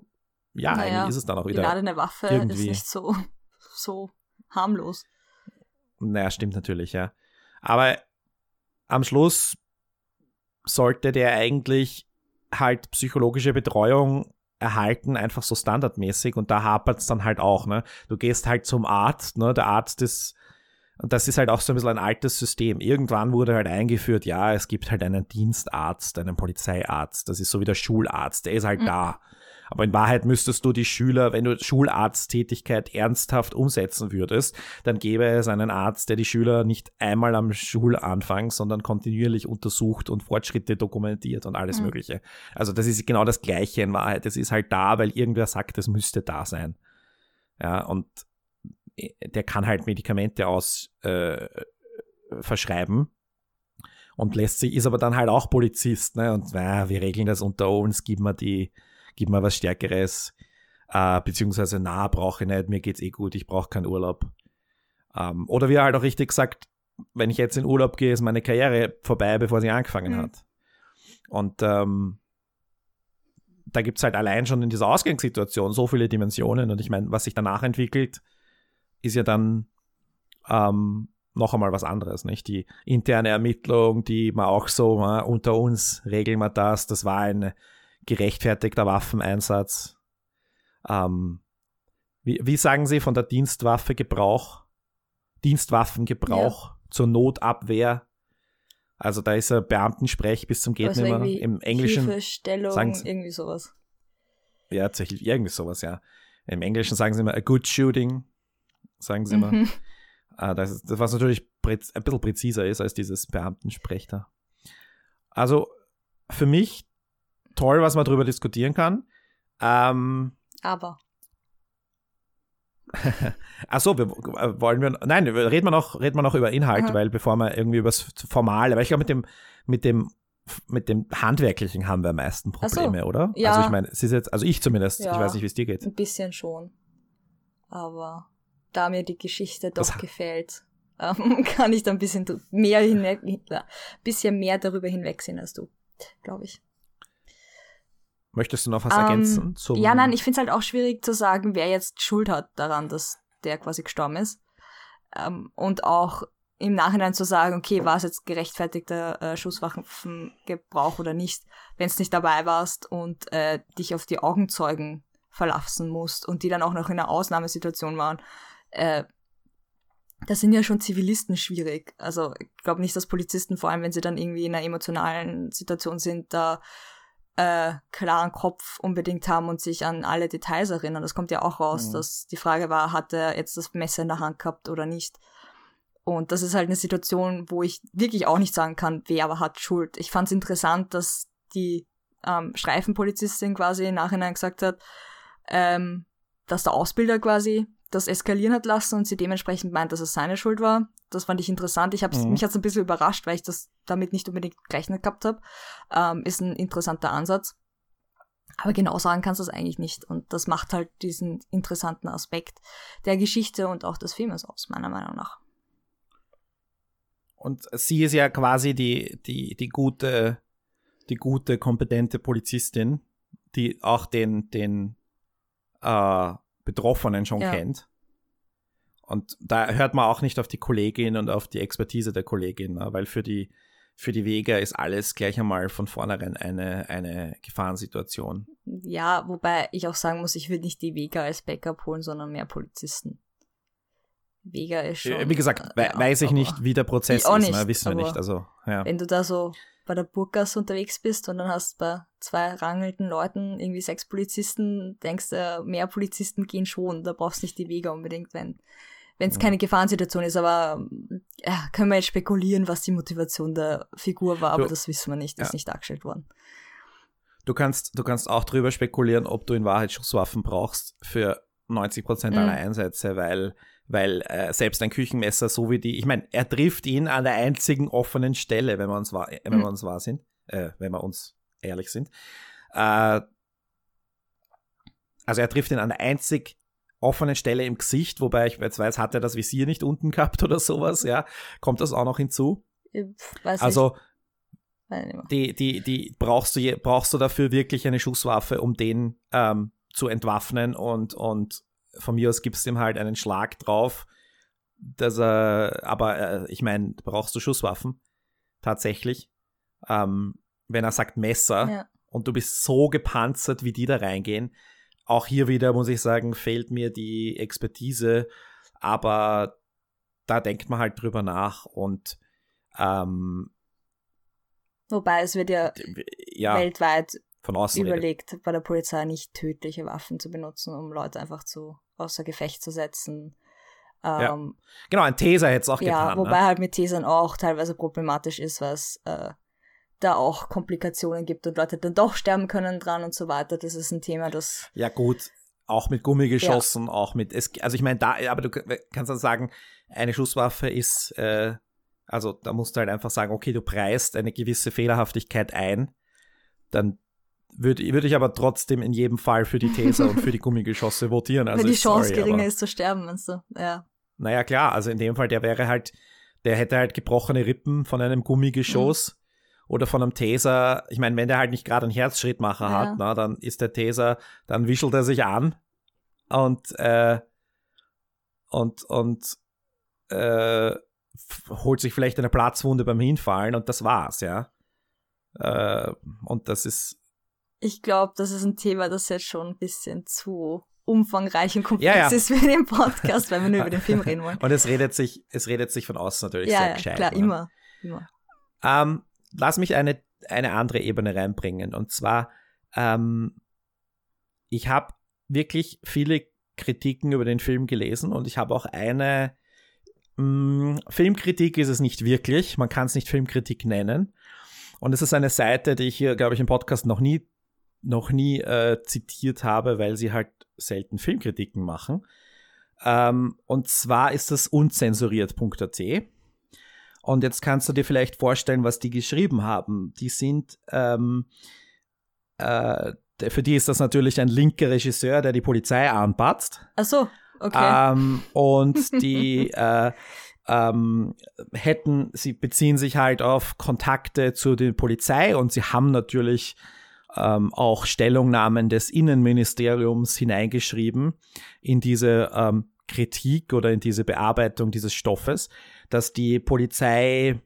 ja, naja, eigentlich ist es dann auch wieder. Gerade eine Waffe irgendwie. ist nicht so, so harmlos. Naja, stimmt natürlich, ja. Aber am Schluss sollte der eigentlich halt psychologische Betreuung erhalten, einfach so standardmäßig und da hapert es dann halt auch, ne? Du gehst halt zum Arzt, ne? Der Arzt ist und das ist halt auch so ein bisschen ein altes System. Irgendwann wurde halt eingeführt, ja, es gibt halt einen Dienstarzt, einen Polizeiarzt. Das ist so wie der Schularzt, der ist halt mhm. da. Aber in Wahrheit müsstest du die Schüler, wenn du Schularzttätigkeit ernsthaft umsetzen würdest, dann gäbe es einen Arzt, der die Schüler nicht einmal am Schulanfang, sondern kontinuierlich untersucht und Fortschritte dokumentiert und alles mhm. Mögliche. Also das ist genau das Gleiche in Wahrheit. Es ist halt da, weil irgendwer sagt, es müsste da sein. Ja, und der kann halt Medikamente aus äh, verschreiben und lässt sich, ist aber dann halt auch Polizist, ne? Und äh, wir regeln das unter uns, gib mir die, gib mir was Stärkeres, äh, beziehungsweise na, brauche ich nicht, mir geht's eh gut, ich brauche keinen Urlaub. Ähm, oder wie er halt auch richtig sagt, wenn ich jetzt in Urlaub gehe, ist meine Karriere vorbei, bevor sie angefangen mhm. hat. Und ähm, da gibt es halt allein schon in dieser Ausgangssituation so viele Dimensionen. Und ich meine, was sich danach entwickelt, ist ja dann ähm, noch einmal was anderes, nicht? Die interne Ermittlung, die man auch so äh, unter uns regeln wir das, das war ein gerechtfertigter Waffeneinsatz. Ähm, wie, wie, sagen Sie von der Dienstwaffe Gebrauch? Dienstwaffengebrauch ja. zur Notabwehr. Also da ist ein Beamtensprech bis zum geht also nimmer. Im Englischen sagen sie, irgendwie sowas. Ja, tatsächlich irgendwie sowas, ja. Im Englischen sagen sie immer a good shooting, sagen sie immer. Mhm. Ah, das, das, was natürlich ein bisschen präziser ist als dieses Beamtensprech da. Also für mich toll, was man darüber diskutieren kann. Ähm, Aber. Achso, wir äh, wollen wir. Nein, reden wir noch, reden wir noch über Inhalt, Aha. weil bevor wir irgendwie über das Formale, aber ich glaube, mit dem, mit dem, mit dem Handwerklichen haben wir am meisten Probleme, so. oder? Ja. Also ich meine, es ist jetzt, also ich zumindest, ja, ich weiß nicht, wie es dir geht. Ein bisschen schon. Aber da mir die Geschichte doch das gefällt, ähm, kann ich da ein bisschen mehr hinweg, bisschen mehr darüber hinwegsehen als du, glaube ich. Möchtest du noch was ergänzen? Ähm, zum ja, nein, ich finde es halt auch schwierig zu sagen, wer jetzt Schuld hat daran, dass der quasi gestorben ist. Ähm, und auch im Nachhinein zu sagen, okay, war es jetzt gerechtfertigter äh, Schusswaffengebrauch oder nicht, wenn es nicht dabei warst und äh, dich auf die Augenzeugen verlassen musst und die dann auch noch in einer Ausnahmesituation waren äh, da sind ja schon Zivilisten schwierig. Also ich glaube nicht, dass Polizisten, vor allem wenn sie dann irgendwie in einer emotionalen Situation sind, da äh, klaren Kopf unbedingt haben und sich an alle Details erinnern. Das kommt ja auch raus, mhm. dass die Frage war, hat er jetzt das Messer in der Hand gehabt oder nicht. Und das ist halt eine Situation, wo ich wirklich auch nicht sagen kann, wer aber hat Schuld. Ich fand es interessant, dass die ähm, Streifenpolizistin quasi im Nachhinein gesagt hat, ähm, dass der Ausbilder quasi das eskalieren hat lassen und sie dementsprechend meint, dass es seine Schuld war. Das fand ich interessant. Ich hab's, mhm. Mich hat es ein bisschen überrascht, weil ich das damit nicht unbedingt gerechnet gehabt habe. Ähm, ist ein interessanter Ansatz. Aber genau sagen kannst du es eigentlich nicht. Und das macht halt diesen interessanten Aspekt der Geschichte und auch des Filmes aus, meiner Meinung nach. Und sie ist ja quasi die, die, die gute, die gute, kompetente Polizistin, die auch den, den äh, Betroffenen schon ja. kennt. Und da hört man auch nicht auf die Kollegin und auf die Expertise der Kollegin, ne? weil für die, für die Vega ist alles gleich einmal von vornherein eine, eine Gefahrensituation. Ja, wobei ich auch sagen muss, ich würde nicht die Vega als Backup holen, sondern mehr Polizisten. Vega ist schon. Wie gesagt, we ja, weiß ich nicht, wie der Prozess ist, ne? nicht, ne? wissen wir nicht. Also, ja. Wenn du da so bei der Burggasse unterwegs bist und dann hast bei zwei rangelnden Leuten irgendwie sechs Polizisten, denkst du, mehr Polizisten gehen schon, da brauchst du nicht die Wege unbedingt, wenn wenn es keine Gefahrensituation ist, aber ja, können wir jetzt spekulieren, was die Motivation der Figur war, aber du, das wissen wir nicht, ja. ist nicht dargestellt worden. Du kannst, du kannst auch drüber spekulieren, ob du in Wahrheit Schusswaffen brauchst für 90 Prozent aller mhm. Einsätze, weil weil äh, selbst ein Küchenmesser, so wie die, ich meine, er trifft ihn an der einzigen offenen Stelle, wenn wir uns wahr, äh, wenn wir mhm. uns wahr sind, äh, wenn wir uns ehrlich sind. Äh, also er trifft ihn an der einzig offenen Stelle im Gesicht, wobei ich jetzt weiß, hat er das Visier nicht unten gehabt oder sowas, ja. Kommt das auch noch hinzu? Weiß also die, die, die brauchst du brauchst du dafür wirklich eine Schusswaffe, um den ähm, zu entwaffnen und, und von mir aus gibst du ihm halt einen Schlag drauf, dass er, aber äh, ich meine, brauchst du Schusswaffen, tatsächlich. Ähm, wenn er sagt Messer ja. und du bist so gepanzert, wie die da reingehen, auch hier wieder, muss ich sagen, fehlt mir die Expertise, aber da denkt man halt drüber nach und ähm, Wobei es wird ja, ja, weltweit von außen überlegt, redet. bei der Polizei nicht tödliche Waffen zu benutzen, um Leute einfach zu außer Gefecht zu setzen. Ähm, ja. Genau, ein Taser hätte es auch ja, getan. Ja, wobei ne? halt mit Tasern auch teilweise problematisch ist, weil es äh, da auch Komplikationen gibt und Leute dann doch sterben können dran und so weiter. Das ist ein Thema, das. Ja, gut. Auch mit Gummi geschossen, ja. auch mit. Es, also ich meine, da, aber du kannst dann sagen, eine Schusswaffe ist, äh, also da musst du halt einfach sagen, okay, du preist eine gewisse Fehlerhaftigkeit ein, dann würde würd ich aber trotzdem in jedem Fall für die Taser und für die Gummigeschosse votieren. Also Wenn die Chance sorry, geringer ist zu sterben, meinst du? Ja. Naja, klar, also in dem Fall, der wäre halt, der hätte halt gebrochene Rippen von einem Gummigeschoss mhm. oder von einem Taser. Ich meine, wenn der halt nicht gerade einen Herzschrittmacher ja. hat, na, dann ist der Taser, dann wischelt er sich an und, äh, und, und, äh, holt sich vielleicht eine Platzwunde beim Hinfallen und das war's, ja. Äh, und das ist. Ich glaube, das ist ein Thema, das jetzt schon ein bisschen zu umfangreich und komplex ja, ja. ist für den Podcast, weil wir nur über den Film reden wollen. Und es redet sich, es redet sich von außen natürlich ja, sehr gescheit. Ja, klar, oder? immer. immer. Ähm, lass mich eine, eine andere Ebene reinbringen. Und zwar, ähm, ich habe wirklich viele Kritiken über den Film gelesen und ich habe auch eine mh, mm, Filmkritik ist es nicht wirklich, man kann es nicht Filmkritik nennen. Und es ist eine Seite, die ich hier, glaube ich, im Podcast noch nie, noch nie äh, zitiert habe, weil sie halt selten Filmkritiken machen. Ähm, und zwar ist das unzensuriert.at. Und jetzt kannst du dir vielleicht vorstellen, was die geschrieben haben. Die sind, ähm, äh, für die ist das natürlich ein linker Regisseur, der die Polizei anpatzt. Ach so, okay. Ähm, und die äh, ähm, hätten, sie beziehen sich halt auf Kontakte zu der Polizei und sie haben natürlich ähm, auch Stellungnahmen des Innenministeriums hineingeschrieben in diese ähm, Kritik oder in diese Bearbeitung dieses Stoffes, dass die Polizei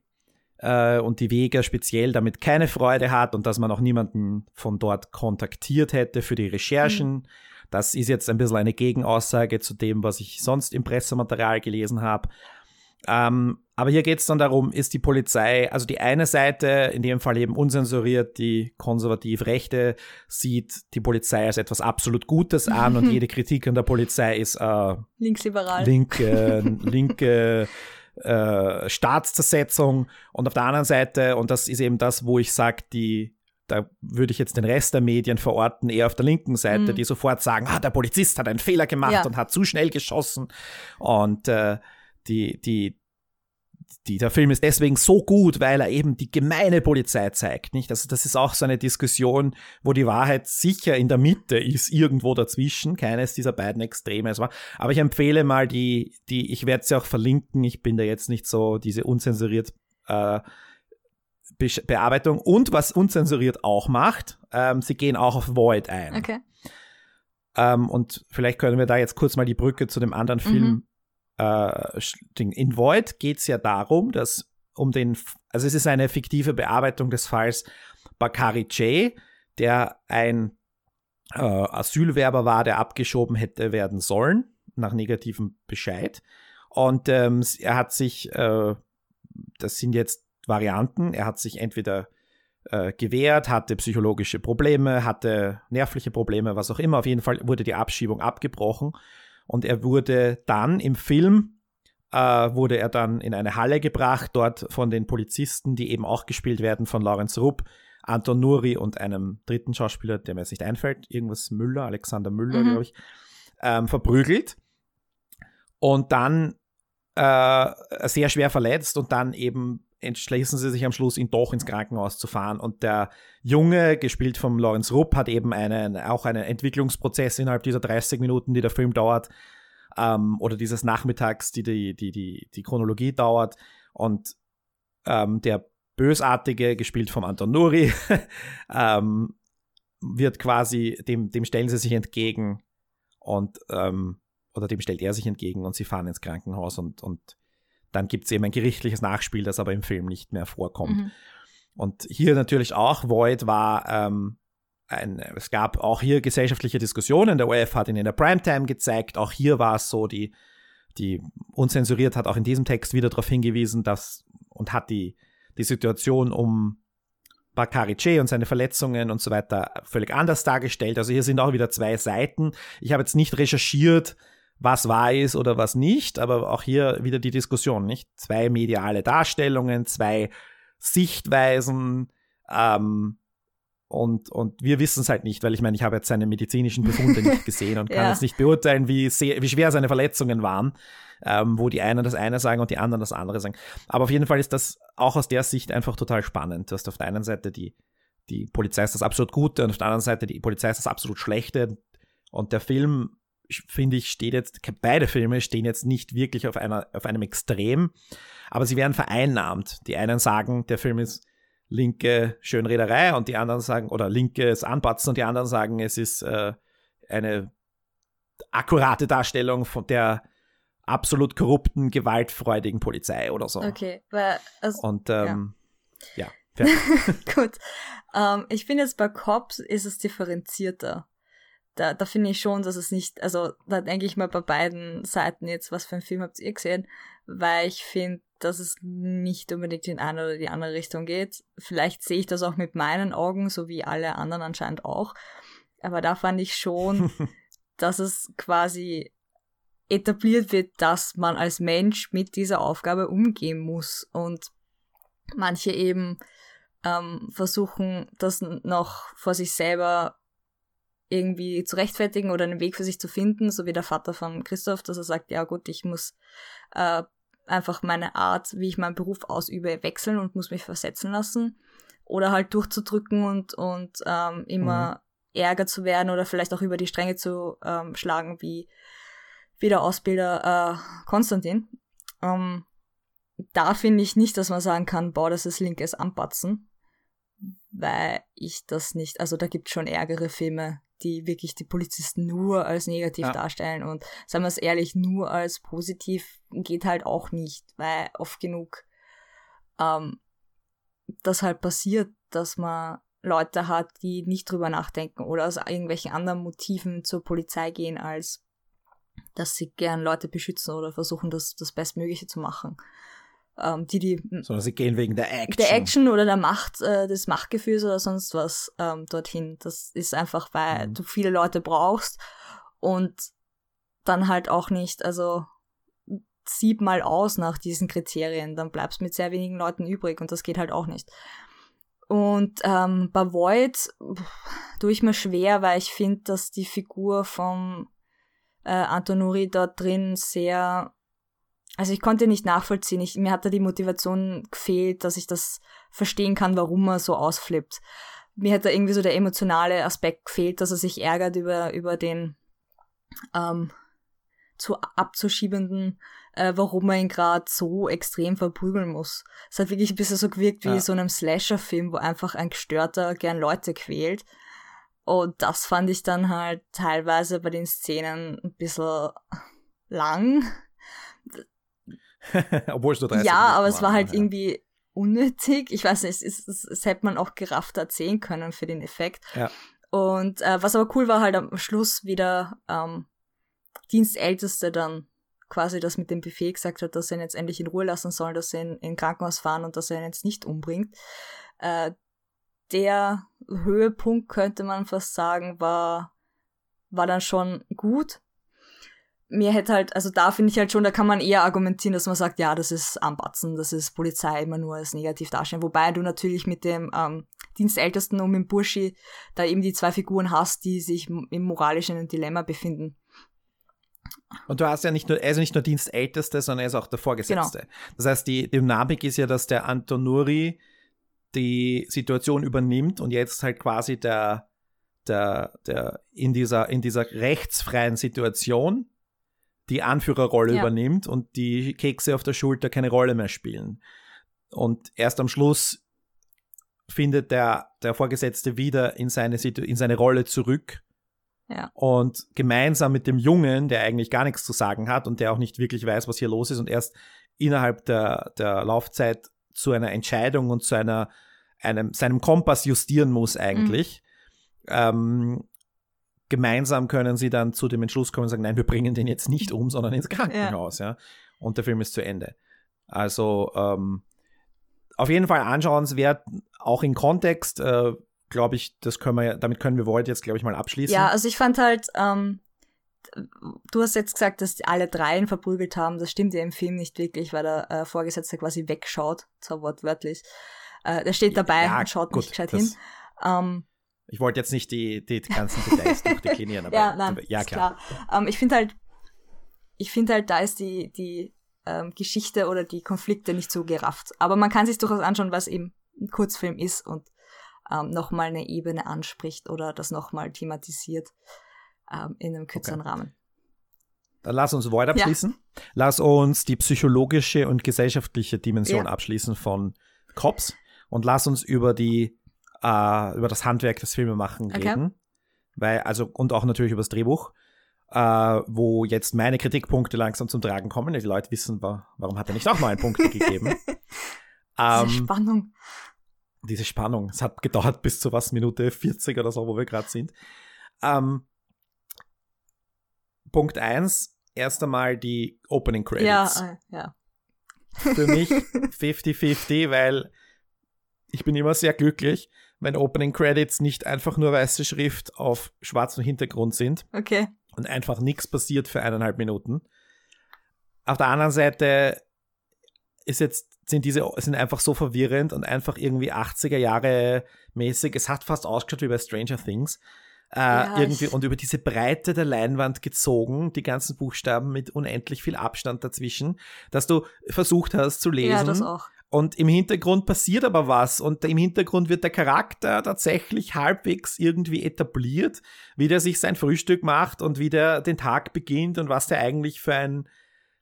äh, und die Vega speziell damit keine Freude hat und dass man auch niemanden von dort kontaktiert hätte für die Recherchen. Mhm. Das ist jetzt ein bisschen eine Gegenaussage zu dem, was ich sonst im Pressematerial gelesen habe. Ähm, aber hier geht es dann darum, ist die Polizei, also die eine Seite, in dem Fall eben unzensuriert, die konservativ-rechte, sieht die Polizei als etwas absolut Gutes an und jede Kritik an der Polizei ist äh, linksliberal. Linke, linke äh, Staatszersetzung. Und auf der anderen Seite, und das ist eben das, wo ich sage, die da würde ich jetzt den Rest der Medien verorten, eher auf der linken Seite, mhm. die sofort sagen, ah, der Polizist hat einen Fehler gemacht ja. und hat zu schnell geschossen. Und äh, die, die, die, der Film ist deswegen so gut, weil er eben die gemeine Polizei zeigt, nicht? Also das ist auch so eine Diskussion, wo die Wahrheit sicher in der Mitte ist, irgendwo dazwischen, keines dieser beiden Extreme. Aber ich empfehle mal die, die, ich werde sie auch verlinken, ich bin da jetzt nicht so diese unzensuriert äh, Be Bearbeitung. Und was unzensuriert auch macht, ähm, sie gehen auch auf Void ein. Okay. Ähm, und vielleicht können wir da jetzt kurz mal die Brücke zu dem anderen Film mhm äh, in Void geht es ja darum, dass um den, also es ist eine fiktive Bearbeitung des Falls Bakari J, der ein äh, Asylwerber war, der abgeschoben hätte werden sollen, nach negativem Bescheid. Und ähm, er hat sich, äh, das sind jetzt Varianten, er hat sich entweder äh, gewehrt, hatte psychologische Probleme, hatte nervliche Probleme, was auch immer. Auf jeden Fall wurde die Abschiebung abgebrochen und er wurde dann im Film, äh, wurde er dann in eine Halle gebracht, dort von den Polizisten, die eben auch gespielt werden von Lawrence Rupp, Anton Nuri und einem dritten Schauspieler, der mir jetzt nicht einfällt, irgendwas Müller, Alexander Müller, mhm. glaube ich, ähm, verprügelt. Und dann äh, sehr schwer verletzt und dann eben entschließen sie sich am Schluss, ihn doch ins Krankenhaus zu fahren. Und der Junge, gespielt von Lawrence Rupp, hat eben einen, auch einen Entwicklungsprozess innerhalb dieser 30 Minuten, die der Film dauert, ähm, oder dieses Nachmittags, die die, die, die, die Chronologie dauert. Und ähm, der Bösartige, gespielt von Anton Nuri, ähm, wird quasi, dem, dem stellen sie sich entgegen und ähm, oder dem stellt er sich entgegen und sie fahren ins Krankenhaus und, und dann gibt es eben ein gerichtliches Nachspiel, das aber im Film nicht mehr vorkommt. Mhm. Und hier natürlich auch, Void war ähm, ein, es gab auch hier gesellschaftliche Diskussionen. Der ORF hat ihn in der Primetime gezeigt. Auch hier war es so, die, die unzensuriert hat auch in diesem Text wieder darauf hingewiesen, dass und hat die, die Situation um Bakari Che und seine Verletzungen und so weiter völlig anders dargestellt. Also hier sind auch wieder zwei Seiten. Ich habe jetzt nicht recherchiert, was wahr ist oder was nicht, aber auch hier wieder die Diskussion, nicht? Zwei mediale Darstellungen, zwei Sichtweisen, ähm, und, und wir wissen es halt nicht, weil ich meine, ich habe jetzt seine medizinischen Befunde nicht gesehen und kann Ja. jetzt nicht beurteilen, wie, sehr, wie schwer seine Verletzungen waren, ähm, wo die einen das eine sagen und die anderen das andere sagen. Aber auf jeden Fall ist das auch aus der Sicht einfach total spannend. Du hast auf der einen Seite die, die Polizei ist das absolut Gute und auf der anderen Seite die Polizei ist das absolut Schlechte. Und der Film, finde ich, steht jetzt, beide Filme stehen jetzt nicht wirklich auf, einer, auf einem Extrem, aber sie werden vereinnahmt. Die einen sagen, der Film ist linke Schönrederei und die anderen sagen, oder linkes Anpatzen und die anderen sagen, es ist äh, eine akkurate Darstellung von der absolut korrupten, gewaltfreudigen Polizei oder so. Okay, weil, also, Und ähm, ja, fertig. gut. Ähm, ich finde jetzt bei Cops ist es differenzierter. Da, da finde ich schon, dass es nicht, also da denke ich mal bei beiden Seiten jetzt, was für einen Film habt ihr gesehen, weil ich finde, dass es nicht unbedingt in eine oder die andere Richtung geht. Vielleicht sehe ich das auch mit meinen Augen, so wie alle anderen anscheinend auch. Aber da fand ich schon, dass es quasi etabliert wird, dass man als Mensch mit dieser Aufgabe umgehen muss und manche eben ähm, versuchen, das noch vor sich selber irgendwie zu rechtfertigen oder einen Weg für sich zu finden, so wie der Vater von Christoph, dass er sagt, ja gut, ich muss äh, einfach meine Art, wie ich meinen Beruf ausübe, wechseln und muss mich versetzen lassen. Oder halt durchzudrücken und, und ähm, immer ärger zu werden oder vielleicht auch über die Stränge zu ähm, schlagen, wie, wie der Ausbilder äh, Konstantin. Ähm, da finde ich nicht, dass man sagen kann, boah, das ist linkes Anpatzen, weil ich das nicht, also da gibt schon ärgere Filme, die wirklich die Polizisten nur als negativ Ja. darstellen und sagen wir es ehrlich, nur als positiv geht halt auch nicht, weil oft genug ähm, das halt passiert, dass man Leute hat, die nicht drüber nachdenken oder aus irgendwelchen anderen Motiven zur Polizei gehen, als dass sie gern Leute beschützen oder versuchen, das, das Bestmögliche zu machen. Ähm, die, die Sondern sie gehen wegen der Action. der Action oder der Macht, äh, des Machtgefühls oder sonst was ähm, dorthin. Das ist einfach, weil Mhm. du viele Leute brauchst und dann halt auch nicht, also sieb mal aus nach diesen Kriterien, dann bleibst mit sehr wenigen Leuten übrig und das geht halt auch nicht. Und ähm, bei Void tue ich mir schwer, weil ich finde, dass die Figur vom äh, Antonuri dort drin sehr also ich konnte nicht nachvollziehen. Ich, mir hat da die Motivation gefehlt, dass ich das verstehen kann, warum er so ausflippt. Mir hat da irgendwie so der emotionale Aspekt gefehlt, dass er sich ärgert über, über den ähm, zu abzuschiebenden, äh, warum er ihn gerade so extrem verprügeln muss. Es hat wirklich ein bisschen so gewirkt wie Ja. so einem Slasher-Film, wo einfach ein Gestörter gern Leute quält. Und das fand ich dann halt teilweise bei den Szenen ein bisschen lang. Obwohl es nur 30 Ja, Minuten aber es war halt ja. irgendwie unnötig. Ich weiß nicht, es, es, es hätte man auch gerafft erzählen können für den Effekt. Ja. Und äh, was aber cool war, halt am Schluss wieder ähm, Dienstälteste dann quasi das mit dem Buffet gesagt hat, dass er ihn jetzt endlich in Ruhe lassen soll, dass sie ihn in Krankenhaus fahren und dass er ihn jetzt nicht umbringt. Äh, der Höhepunkt, könnte man fast sagen, war, war dann schon gut. Mir hätte halt, also da finde ich halt schon, da kann man eher argumentieren, dass man sagt, ja, das ist Anbatzen, das ist Polizei immer nur als negativ darstellen. Wobei du natürlich mit dem ähm, Dienstältesten und mit dem Burschi da eben die zwei Figuren hast, die sich im moralischen Dilemma befinden. Und du hast ja nicht nur, er ist nicht nur Dienstälteste, sondern er ist auch der Vorgesetzte. Genau. Das heißt, die Dynamik ist ja, dass der Antonuri die Situation übernimmt und jetzt halt quasi der, der, der in dieser, in dieser rechtsfreien Situation die Anführerrolle Ja. übernimmt und die Kekse auf der Schulter keine Rolle mehr spielen. Und erst am Schluss findet der, der Vorgesetzte wieder in seine, Situ in seine Rolle zurück Ja. und gemeinsam mit dem Jungen, der eigentlich gar nichts zu sagen hat und der auch nicht wirklich weiß, was hier los ist und erst innerhalb der, der Laufzeit zu einer Entscheidung und zu einer, einem, seinem Kompass justieren muss eigentlich. Ähm, gemeinsam können sie dann zu dem Entschluss kommen und sagen, nein, wir bringen den jetzt nicht um, sondern ins Krankenhaus, ja. Und der Film ist zu Ende. Also, ähm, auf jeden Fall anschauenswert, auch in Kontext, äh, glaube ich, das können wir, damit können wir Void jetzt, glaube ich, mal abschließen. Ja, also ich fand halt, ähm, du hast jetzt gesagt, dass alle dreien verprügelt haben. Das stimmt ja im Film nicht wirklich, weil der äh, Vorgesetzte quasi wegschaut, zwar wortwörtlich. Äh, der steht dabei Ja, und schaut gut, nicht gescheit hin. Ähm, Ich wollte jetzt nicht die, die ganzen Details durchdeklinieren, aber ja, nein, ja klar. klar. Ähm, ich finde halt, ich finde halt, da ist die, die ähm, Geschichte oder die Konflikte nicht so gerafft. Aber man kann sich durchaus anschauen, was eben ein Kurzfilm ist und ähm, nochmal eine Ebene anspricht oder das nochmal thematisiert ähm, in einem kürzeren Rahmen. Dann lass uns Void abschließen. Lass uns die psychologische und gesellschaftliche Dimension Ja. abschließen von Cops und lass uns über die äh, über das Handwerk des Filmemachen Okay. reden. Weil, also, und auch natürlich über das Drehbuch, äh, wo jetzt meine Kritikpunkte langsam zum Tragen kommen. Die Leute wissen, wa warum hat er nicht auch neun Punkte gegeben. Diese Ähm, Spannung. diese Spannung. Es hat gedauert bis zu was, Minute 40 oder so, wo wir gerade sind. Ähm, Punkt 1, erst einmal die Opening Ja, Credits. äh, ja. Für mich 50-50, weil ich bin immer sehr glücklich, wenn Opening Credits nicht einfach nur weiße Schrift auf schwarzem Hintergrund sind Okay. und einfach nichts passiert für eineinhalb Minuten. Auf der anderen Seite ist jetzt, sind diese, sind einfach so verwirrend und einfach irgendwie 80er Jahre mäßig. Es hat fast ausgeschaut wie bei Stranger Things. Äh, Ja, irgendwie und über diese Breite der Leinwand gezogen, die ganzen Buchstaben mit unendlich viel Abstand dazwischen, dass du versucht hast zu lesen. Ja, das auch. Und im Hintergrund passiert aber was. Und im Hintergrund wird der Charakter tatsächlich halbwegs irgendwie etabliert, wie der sich sein Frühstück macht und wie der den Tag beginnt und was der eigentlich für ein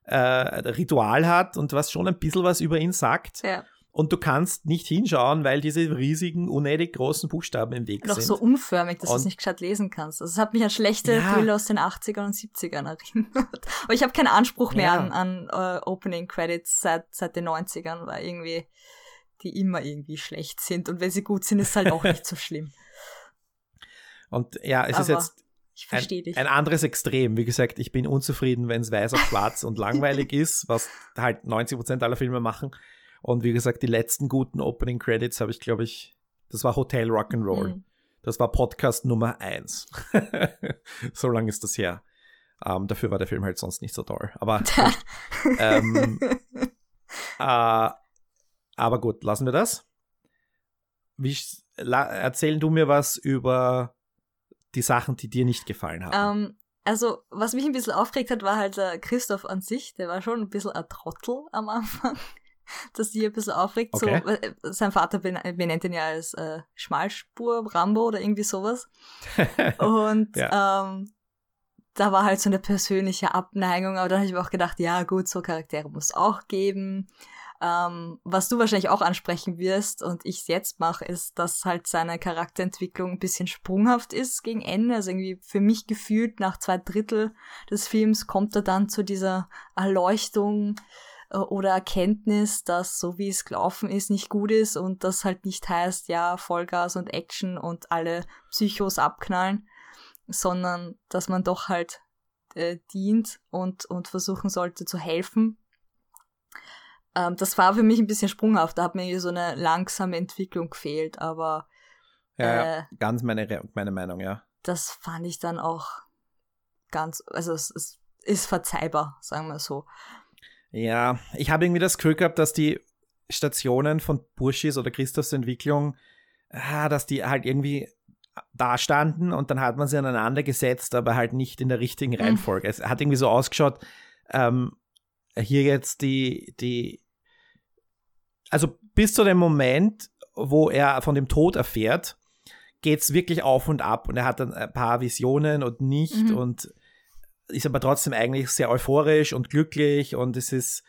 äh, Ritual hat und was schon ein bisschen was über ihn sagt. Ja. Und du kannst nicht hinschauen, weil diese riesigen, unnötig großen Buchstaben im Weg Noch sind. so unförmig, dass du es Und- nicht gescheit lesen kannst. Also es hat mich an schlechte Ja. Thriller aus den 80ern und 70ern erinnert. Aber ich habe keinen Anspruch mehr Ja. an, an äh, Opening Credits seit, seit den 90ern, weil irgendwie die immer irgendwie schlecht sind. Und wenn sie gut sind, ist es halt auch nicht so schlimm. Und ja, es ist Aber jetzt Ich ein, ein anderes Extrem. Wie gesagt, ich bin unzufrieden, wenn es weiß auf schwarz und langweilig ist, was halt 90% aller Filme machen. Und wie gesagt, die letzten guten Opening Credits habe ich, glaube ich, das war Hotel Rock'n'Roll. Mhm. Das war Podcast Nummer 1. so lange ist das her. Ähm, dafür war der Film halt sonst nicht so toll. Aber, ähm, äh, aber gut, lassen wir das. Wie, la, erzähl du mir was über die Sachen, die dir nicht gefallen haben. Ähm, also, was mich ein bisschen aufgeregt hat, war halt der Christoph an sich. Der war schon ein bisschen ein Trottel am Anfang. Dass die ein bisschen aufregt. Okay. So, äh, sein Vater ben benennt ihn ja als äh, Schmalspur, Rambo oder irgendwie sowas. Und ähm, da war halt so eine persönliche Abneigung, aber dann habe ich mir auch gedacht, ja gut, so Charaktere muss es auch geben. Ähm, was du wahrscheinlich auch ansprechen wirst und ich es jetzt mache, ist, dass halt seine Charakterentwicklung ein bisschen sprunghaft ist gegen Ende. Also irgendwie für mich gefühlt nach zwei Drittel des Films kommt er dann zu dieser Erleuchtung äh, oder Erkenntnis, dass so wie es gelaufen ist, nicht gut ist und das halt nicht heißt, ja, Vollgas und Action und alle Psychos abknallen, sondern dass man doch halt äh, dient und, und versuchen sollte zu helfen. Ähm, das war für mich ein bisschen sprunghaft, da hat mir so eine langsame Entwicklung gefehlt, aber ja, äh, ganz meine, meine Meinung, ja. das fand ich dann auch ganz, also es, es ist verzeihbar, sagen wir so. Ja, ich habe irgendwie das Gefühl gehabt, dass die Stationen von Burschis oder Christophs Entwicklung, ah, dass die halt irgendwie da standen und dann hat man sie aneinander gesetzt, aber halt nicht in der richtigen Mhm. Reihenfolge. Es hat irgendwie so ausgeschaut, ähm, hier jetzt die, die, also bis zu dem Moment, wo er von dem Tod erfährt, geht's wirklich auf und ab und er hat dann ein paar Visionen und nicht Mhm. und ist aber trotzdem eigentlich sehr euphorisch und glücklich und es ist,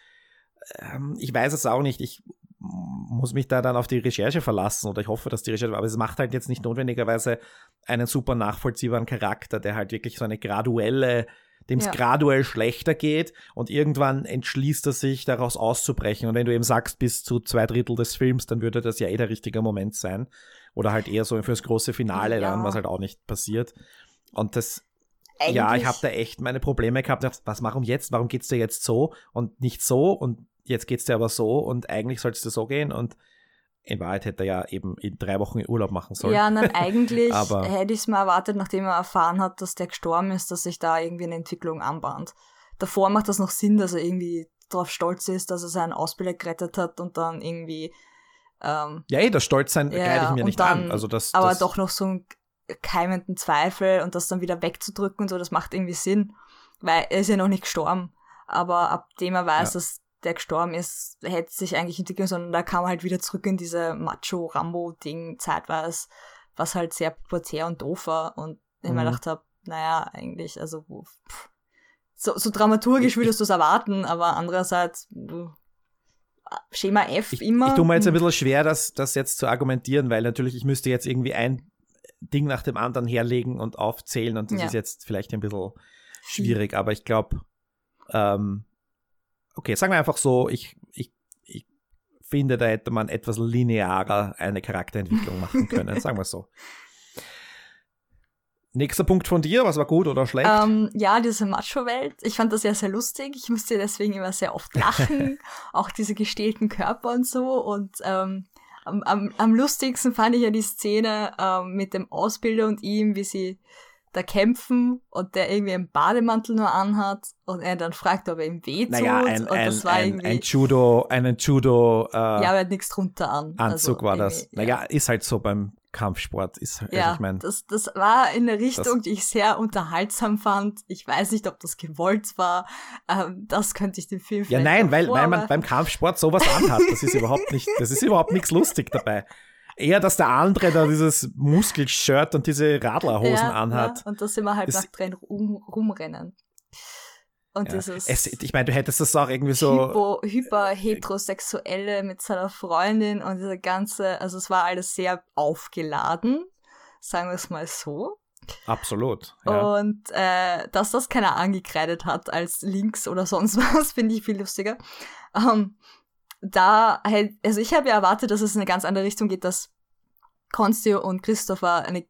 ähm, ich weiß es auch nicht, ich muss mich da dann auf die Recherche verlassen oder ich hoffe, dass die Recherche, aber es macht halt jetzt nicht notwendigerweise einen super nachvollziehbaren Charakter, der halt wirklich so eine graduelle, dem es Ja. graduell schlechter geht und irgendwann entschließt er sich, daraus auszubrechen. Und wenn du eben sagst, bis zu zwei Drittel des Films, dann würde das ja eh der richtige Moment sein. Oder halt eher so fürs große Finale Ja. dann, was halt auch nicht passiert. Und das, ja, ich Eigentlich- habe da echt meine Probleme gehabt. Dachte, Was, warum jetzt? Warum geht's dir jetzt so und nicht so? Und jetzt geht's dir aber so und eigentlich soll es dir so gehen. Und in Wahrheit hätte er ja eben in drei Wochen Urlaub machen sollen. Ja, nein, eigentlich Aber- hätte ich es mal erwartet, nachdem er erfahren hat, dass der gestorben ist, dass sich da irgendwie eine Entwicklung anbahnt. Davor macht das noch Sinn, dass er irgendwie darauf stolz ist, dass er seinen Ausbilder gerettet hat und dann irgendwie ähm, Ja, eh, das Stolzsein Ja, kreide ich mir nicht dann- an. Also das, aber das, doch noch so einen keimenden Zweifel und das dann wieder wegzudrücken und so, das macht irgendwie Sinn, weil er ist ja noch nicht gestorben. Aber ab dem er weiß, Ja. dass der gestorben ist, hätte sich eigentlich entwickelt, sondern da kam er halt wieder zurück in diese Macho-Rambo-Ding zeitweise, was halt sehr pubertär und doof war und ich mir Mhm. gedacht habe, naja, eigentlich, also pff, so, so dramaturgisch würdest du es erwarten, aber andererseits du, Schema F ich, immer. ich tue mir jetzt ein bisschen schwer, das, das jetzt zu argumentieren, weil natürlich ich müsste jetzt irgendwie ein Ding nach dem anderen herlegen und aufzählen und das Ja. ist jetzt vielleicht ein bisschen schwierig, aber ich glaube, ähm, okay, sagen wir einfach so, ich, ich, ich finde, da hätte man etwas linearer eine Charakterentwicklung machen können, sagen wir so. Nächster Punkt von dir, was war gut oder schlecht? Ähm, ja, diese Macho-Welt. Ich fand das ja sehr lustig. Ich musste deswegen immer sehr oft lachen. auch diese gestählten Körper und so. Und ähm, am, am, am lustigsten fand ich ja die Szene ähm, mit dem Ausbilder und ihm, wie sie da kämpfen und der irgendwie einen Bademantel nur anhat und er dann fragt, ob er ihm wehtut. naja, ein, und ein, das war ein, ein Judo, einen Judo äh, ja, aber er hat nichts drunter an. Anzug Also war das. Naja, ist halt so beim Kampfsport. Ist, also Ja, ich meine, das, das war in eine Richtung, die ich sehr unterhaltsam fand. Ich weiß nicht, ob das gewollt war. Ähm, das könnte ich dem Film Ja, nein, weil, weil man beim Kampfsport sowas anhat. Das ist überhaupt nicht, das ist überhaupt nichts lustig dabei. Eher, dass der andere da dieses Muskelshirt und diese Radlerhosen ja, anhat. Ja, und da sind wir halt Das- nackt drin rum, rumrennen. Und Ja. dieses Es, ich meine, du hättest das auch irgendwie so. hypo, hyper-heterosexuelle mit seiner Freundin und diese ganze, also es war alles sehr aufgeladen, sagen wir es mal so. Absolut. Ja. Und äh, dass das keiner angekreidet hat als Links oder sonst was, finde ich viel lustiger. Ähm, da halt, also ich habe ja erwartet, dass es in eine ganz andere Richtung geht, dass Constio und Christopher eine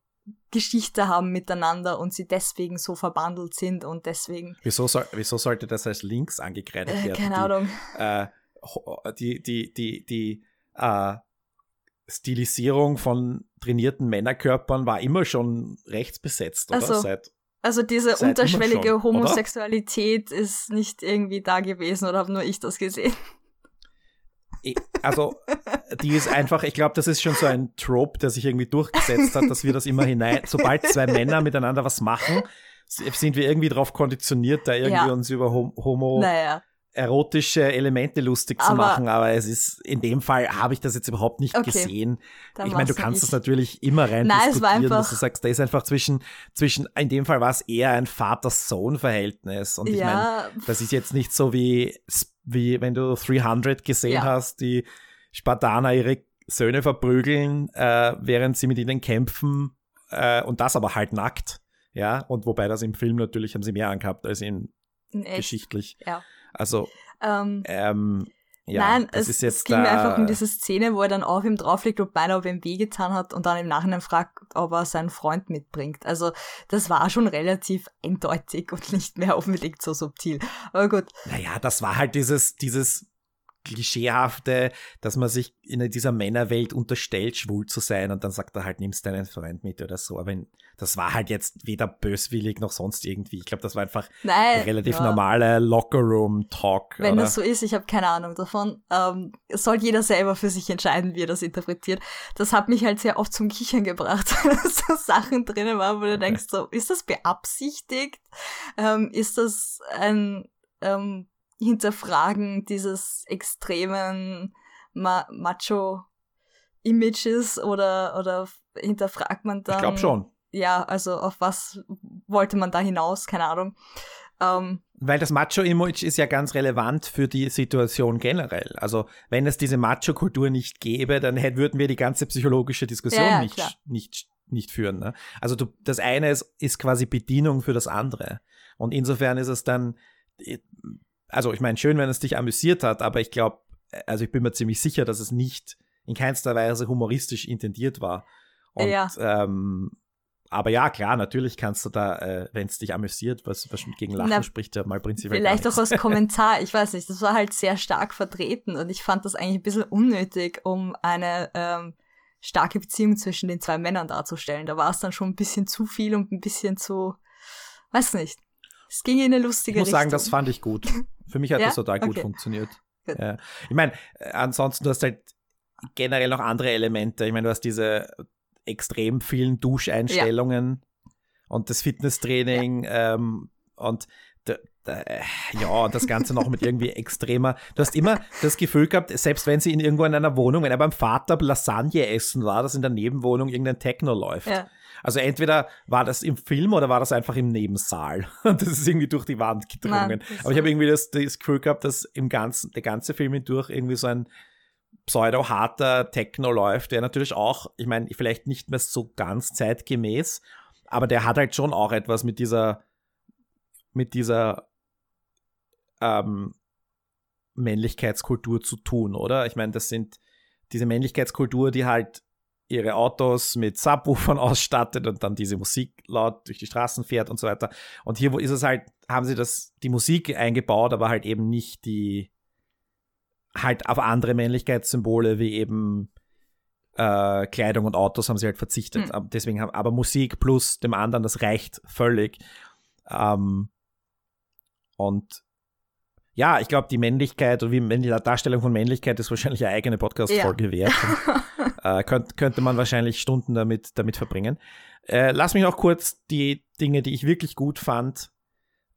Geschichte haben miteinander und sie deswegen so verbandelt sind und deswegen, Wieso, soll, wieso sollte das als Links angekreidet äh, werden? keine die, Ahnung. Äh, ho- die, die, die, die äh, Stilisierung von trainierten Männerkörpern war immer schon rechtsbesetzt, oder? Ach so. Seit, Also diese unterschwellige schon, oder? Homosexualität ist nicht irgendwie da gewesen oder habe nur ich das gesehen? Also, die ist einfach, ich glaube, das ist schon so ein Trope, der sich irgendwie durchgesetzt hat, dass wir das immer hinein, sobald zwei Männer miteinander was machen, sind wir irgendwie darauf konditioniert, da irgendwie Ja. uns über hom- homo Naja, erotische Elemente lustig zu Aber- machen, aber es ist, in dem Fall habe ich das jetzt überhaupt nicht Okay. gesehen. ich meine, du kannst ich. das natürlich immer rein Nein, es war diskutieren, dass einfach- du sagst, da ist einfach zwischen, zwischen, in dem Fall war es eher ein Vater-Sohn-Verhältnis und ich meine, ja, das ist jetzt nicht so wie, wie wenn du 300 gesehen Ja. hast, die Spartaner ihre Söhne verprügeln, äh, während sie mit ihnen kämpfen äh, und das aber halt nackt. Ja, und wobei das im Film natürlich haben sie mehr angehabt als in in geschichtlich. Ja. Also, Ähm, ähm, ja, Nein, es, ist jetzt es ging mir einfach um diese Szene, wo er dann auf ihm drauflegt, ob beinahe ob ihm wehgetan hat und dann im Nachhinein fragt, ob er seinen Freund mitbringt. Also das war schon relativ eindeutig und nicht mehr unbedingt so subtil. Aber gut, Naja, das war halt dieses, dieses klischeehafte, dass man sich in dieser Männerwelt unterstellt, schwul zu sein und dann sagt er halt, nimmst deinen Freund mit oder so. Aber das war halt jetzt weder böswillig noch sonst irgendwie. Ich glaube, das war einfach nein. relativ ja. normale Lockerroom-Talk. Wenn oder? das so ist, ich habe keine Ahnung davon. Ähm, soll jeder selber für sich entscheiden, wie er das interpretiert. Das hat mich halt sehr oft zum Kichern gebracht, dass da Sachen drinnen waren, wo du denkst, so, ist das beabsichtigt? Ähm, ist das ein ähm, Hinterfragen dieses extremen Ma Macho-Images oder, oder hinterfragt man dann? ich glaube schon. Ja, also auf was wollte man da hinaus? Keine Ahnung. Ähm, Weil das Macho-Image ist ja ganz relevant für die Situation generell. Also, wenn es diese Macho-Kultur nicht gäbe, dann hätten, würden wir die ganze psychologische Diskussion Ja, ja, nicht, klar. nicht, nicht führen. Ne? Also, du, das eine ist, ist quasi Bedienung für das andere. Und insofern ist es dann, also, ich meine, schön, wenn es dich amüsiert hat, aber ich glaube, also ich bin mir ziemlich sicher, dass es nicht in keinster Weise humoristisch intendiert war. Und Ja. ähm, aber ja, klar, natürlich kannst du da, äh, wenn es dich amüsiert, was, was gegen Lachen Na, spricht, ja mal prinzipiell. Vielleicht auch als. Kommentar, ich weiß nicht, das war halt sehr stark vertreten und ich fand das eigentlich ein bisschen unnötig, um eine ähm, starke Beziehung zwischen den zwei Männern darzustellen. Da war es dann schon ein bisschen zu viel und ein bisschen zu, weiß nicht. Es ging in eine lustige Ich muss Richtung. sagen, das fand ich gut. Für mich hat Ja? das total gut Okay. funktioniert. Gut. Ja. Ich meine, äh, ansonsten, du hast halt generell noch andere Elemente. Ich meine, du hast diese extrem vielen Duscheinstellungen und das Fitnesstraining ähm, und d- ja, und das Ganze noch mit irgendwie extremer. Du hast immer das Gefühl gehabt, selbst wenn sie in irgendwo in einer Wohnung, wenn er beim Vater Lasagne essen war, dass in der Nebenwohnung irgendein Techno läuft. Ja. Also entweder war das im Film oder war das einfach im Nebensaal. Und das ist irgendwie durch die Wand gedrungen. Nein, Aber ich habe irgendwie das, das Gefühl gehabt, dass im ganzen, der ganze Film hindurch irgendwie so ein pseudo-harter Techno läuft, der natürlich auch, ich meine, vielleicht nicht mehr so ganz zeitgemäß, aber der hat halt schon auch etwas mit dieser, mit dieser ähm, Männlichkeitskultur zu tun, oder? Ich meine, das sind diese Männlichkeitskultur, die halt ihre Autos mit Subwoofern ausstattet und dann diese Musik laut durch die Straßen fährt und so weiter. Und hier wo ist es halt, haben sie das, die Musik eingebaut, aber halt eben nicht die, halt auf andere Männlichkeitssymbole wie eben äh, Kleidung und Autos haben sie halt verzichtet. Hm. Aber Deswegen haben, aber Musik plus dem anderen, das reicht völlig. Ähm, und ja, ich glaube, die Männlichkeit oder wie die Darstellung von Männlichkeit ist wahrscheinlich eine eigene Podcast-Folge wert. äh, könnt, könnte man wahrscheinlich Stunden damit, damit verbringen. Äh, lass mich noch kurz die Dinge, die ich wirklich gut fand,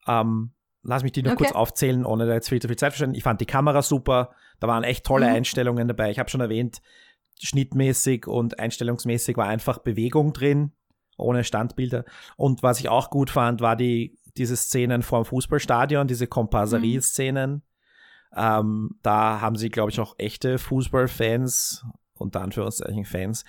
ähm, lass mich die noch Okay. kurz aufzählen, ohne da jetzt viel zu viel Zeit zu verschwenden. Ich fand die Kamera super, da waren echt tolle Mhm. Einstellungen dabei. Ich habe schon erwähnt, schnittmäßig und einstellungsmäßig war einfach Bewegung drin, ohne Standbilder. Und was ich auch gut fand, war die, diese Szenen vorm Fußballstadion, diese Komparserie-Szenen. Ähm, da haben sie, glaube ich, auch echte Fußballfans, unter Anführungszeichen Fans,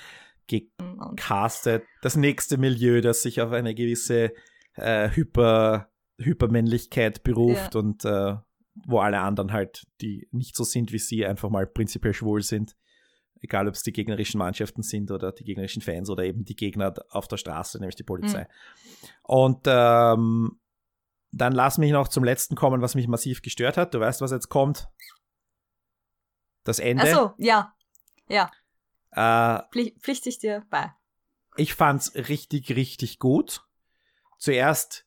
gecastet. Das nächste Milieu, das sich auf eine gewisse äh, Hyper, Hypermännlichkeit beruft und äh, wo alle anderen halt, die nicht so sind wie sie, einfach mal prinzipiell schwul sind. Egal, ob es die gegnerischen Mannschaften sind oder die gegnerischen Fans oder eben die Gegner auf der Straße, nämlich die Polizei. Und ähm, dann lass mich noch zum letzten kommen, was mich massiv gestört hat. Du weißt, was jetzt kommt. Das Ende. Ach so, ja. Ja, Äh, pflicht, pflichte ich dir bei. ich fand's richtig, richtig gut. Zuerst,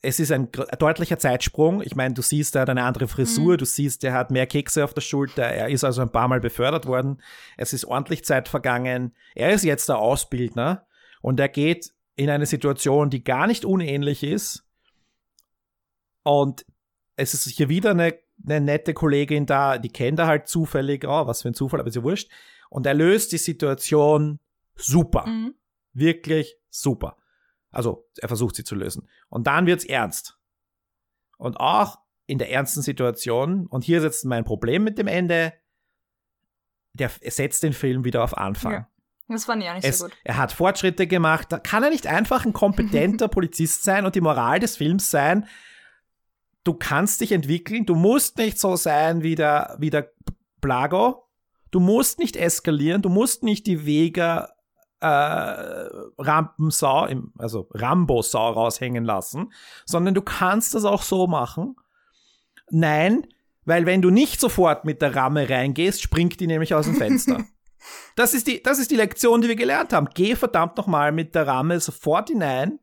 es ist ein deutlicher Zeitsprung. Ich meine, du siehst, er hat eine andere Frisur, Mhm. du siehst, er hat mehr Kekse auf der Schulter, er ist also ein paar Mal befördert worden. Es ist ordentlich Zeit vergangen. Er ist jetzt der Ausbildner und er geht in eine Situation, die gar nicht unähnlich ist. Und es ist hier wieder eine, eine nette Kollegin da, die kennt er halt zufällig, oh, was für ein Zufall, aber ist ja wurscht. Und er löst die Situation super Mhm. wirklich super. Also er versucht sie zu lösen. Und dann wird's ernst. Und auch in der ernsten Situation, und hier ist jetzt mein Problem mit dem Ende, der setzt den Film wieder auf Anfang. Ja. Das fand ich auch nicht Es, so gut. er hat Fortschritte gemacht. Da kann er nicht einfach ein kompetenter Polizist sein und die Moral des Films sein, du kannst dich entwickeln, du musst nicht so sein wie der, wie der Blago, du musst nicht eskalieren, du musst nicht die Vega äh, Rampensau, im, also Rambo-Sau raushängen lassen, sondern du kannst das auch so machen. Nein, weil wenn du nicht sofort mit der Ramme reingehst, springt die nämlich aus dem Fenster. Das ist die, das ist die Lektion, die wir gelernt haben. Geh verdammt nochmal mit der Ramme sofort hinein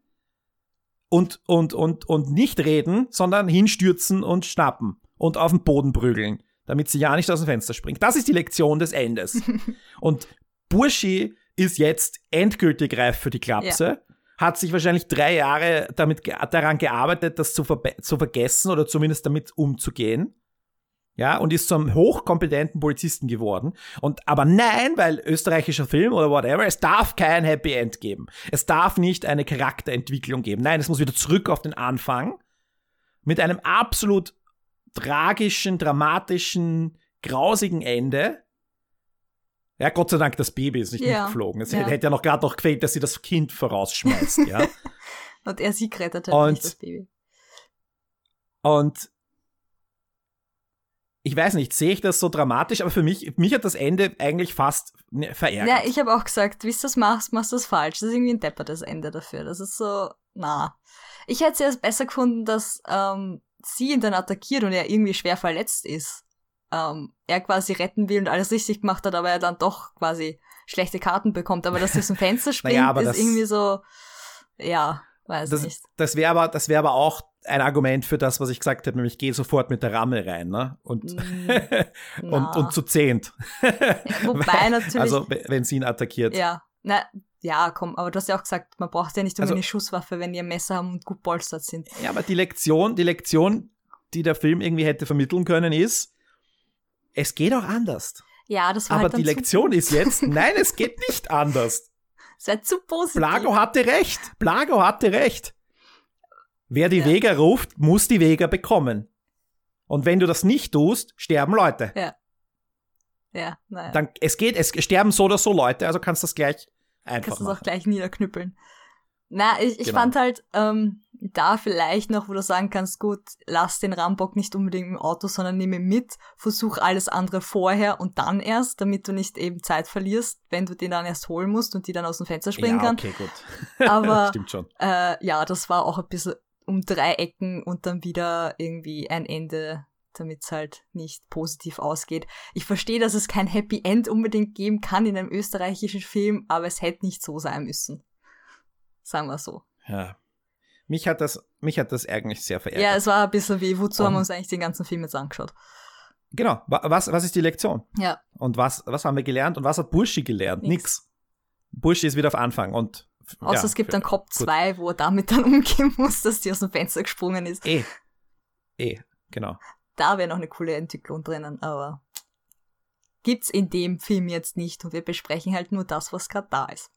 und, und, und, und nicht reden, sondern hinstürzen und schnappen und auf den Boden prügeln, damit sie ja nicht aus dem Fenster springt. Das ist die Lektion des Endes. und Burschi ist jetzt endgültig reif für die Klapse. Hat sich wahrscheinlich drei Jahre damit daran gearbeitet, das zu, verbe- zu vergessen oder zumindest damit umzugehen ja, und ist zum hochkompetenten Polizisten geworden. Und aber nein, weil österreichischer Film oder whatever, es darf kein Happy End geben. Es darf nicht eine Charakterentwicklung geben. Nein, es muss wieder zurück auf den Anfang mit einem absolut tragischen, dramatischen, grausigen Ende. Ja, Gott sei Dank, das Baby ist nicht Ja, mitgeflogen. Es ja. hätte ja noch gerade noch gefehlt, dass sie das Kind vorausschmeißt, ja. Und er sie gerettet hat, Und- nicht das Baby. Und ich weiß nicht, sehe ich das so dramatisch, aber für mich, mich hat das Ende eigentlich fast ne, verärgert. Ja, ich habe auch gesagt, wie du das machst, machst du das falsch. Das ist irgendwie ein deppertes Ende dafür. Das ist so, na. Ich hätte es erst besser gefunden, dass ähm, sie ihn dann attackiert und er irgendwie schwer verletzt ist. Ähm, er quasi retten will und alles richtig gemacht hat, aber er dann doch quasi schlechte Karten bekommt. Aber dass er aus dem Fenster springt, Naja, ist irgendwie so, ja, weiß das, nicht. das wäre aber, das wäre aber auch ein Argument für das, was ich gesagt habe, nämlich geh sofort mit der Ramme rein, ne? Und, Mm, und, und zu zehnt. Wobei natürlich, Also, wenn sie ihn attackiert. ja, na, ja, komm, aber du hast ja auch gesagt, man braucht ja nicht Also- unbedingt eine Schusswaffe, wenn die ein Messer haben und gut polstert sind. Ja, aber die Lektion, die Lektion, die der Film irgendwie hätte vermitteln können, ist, es geht auch anders. Ja, das war Aber halt die Lektion ist jetzt, nein, es geht nicht anders. es war zu positiv. Blago hatte recht. Blago hatte recht. Wer die Ja. Vega ruft, muss die Vega bekommen. Und wenn du das nicht tust, sterben Leute. Ja, naja. Dann, es geht, es sterben so oder so Leute, also kannst du das gleich einfach kannst du es auch gleich niederknüppeln. Na, ich, ich Genau. fand halt ähm, da vielleicht noch, wo du sagen kannst, gut, lass den Rambock nicht unbedingt im Auto, sondern nimm ihn mit, versuch alles andere vorher und dann erst, damit du nicht eben Zeit verlierst, wenn du den dann erst holen musst und die dann aus dem Fenster springen ja, kann. okay, gut. Aber Stimmt schon. äh, ja, das war auch ein bisschen um drei Ecken und dann wieder irgendwie ein Ende, damit es halt nicht positiv ausgeht. Ich verstehe, dass es kein Happy End unbedingt geben kann in einem österreichischen Film, aber es hätte nicht so sein müssen. Sagen wir so. Ja. Mich hat das, mich hat das eigentlich sehr verärgert. Ja, es war ein bisschen wie, wozu haben wir Um- uns eigentlich den ganzen Film jetzt angeschaut? Genau. Wa- Was, was ist die Lektion? Ja, Und was, was haben wir gelernt? Und was hat Burschi gelernt? Nix. Nix. Burschi ist wieder auf Anfang und. Außer ja, es gibt dann Cop gut. 2, wo er damit dann umgehen muss, dass die aus dem Fenster gesprungen ist. Eh. Eh, genau. Da wäre noch eine coole Entwicklung drinnen, aber gibt's in dem Film jetzt nicht und wir besprechen halt nur das, was gerade da ist.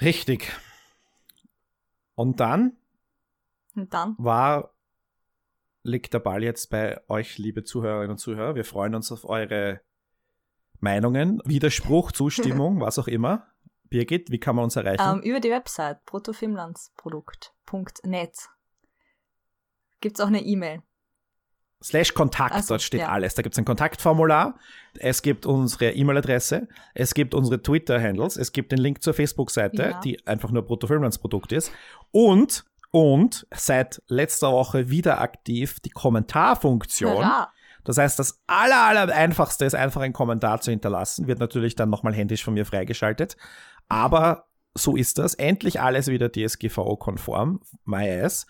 Richtig. Und dann Und dann war, liegt der Ball jetzt bei euch, liebe Zuhörerinnen und Zuhörer. Wir freuen uns auf eure Meinungen, Widerspruch, Zustimmung, was auch immer. Birgit, wie kann man uns erreichen? Ähm, über die Website bruttofilmlandsprodukt.net gibt's auch eine E-Mail. Slash Kontakt, Ach so, dort steht ja. alles. Da gibt es ein Kontaktformular, es gibt unsere E-Mail-Adresse, es gibt unsere Twitter-Handles, es gibt den Link zur Facebook-Seite, Ja. die einfach nur Bruttofilmlandsprodukt ist. Und, und seit letzter Woche wieder aktiv die Kommentarfunktion. Hurra! Das heißt, das aller, aller einfachste ist einfach einen Kommentar zu hinterlassen. Wird natürlich dann nochmal händisch von mir freigeschaltet. Aber so ist das. Endlich alles wieder DSGVO-konform. My ass.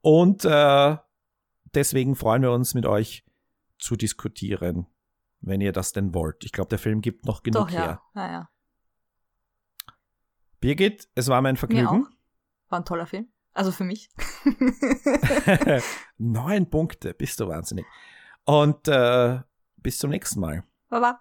Und äh, deswegen freuen wir uns mit euch zu diskutieren, wenn ihr das denn wollt. Ich glaube, der Film gibt noch genug Doch, ja. her. ja, ja. Birgit, es war mein Vergnügen. War ein toller Film. Also für mich. Neun Punkte, bist du wahnsinnig. Und äh, bis zum nächsten Mal. Baba.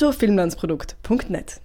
bruttofilmlandsprodukt.net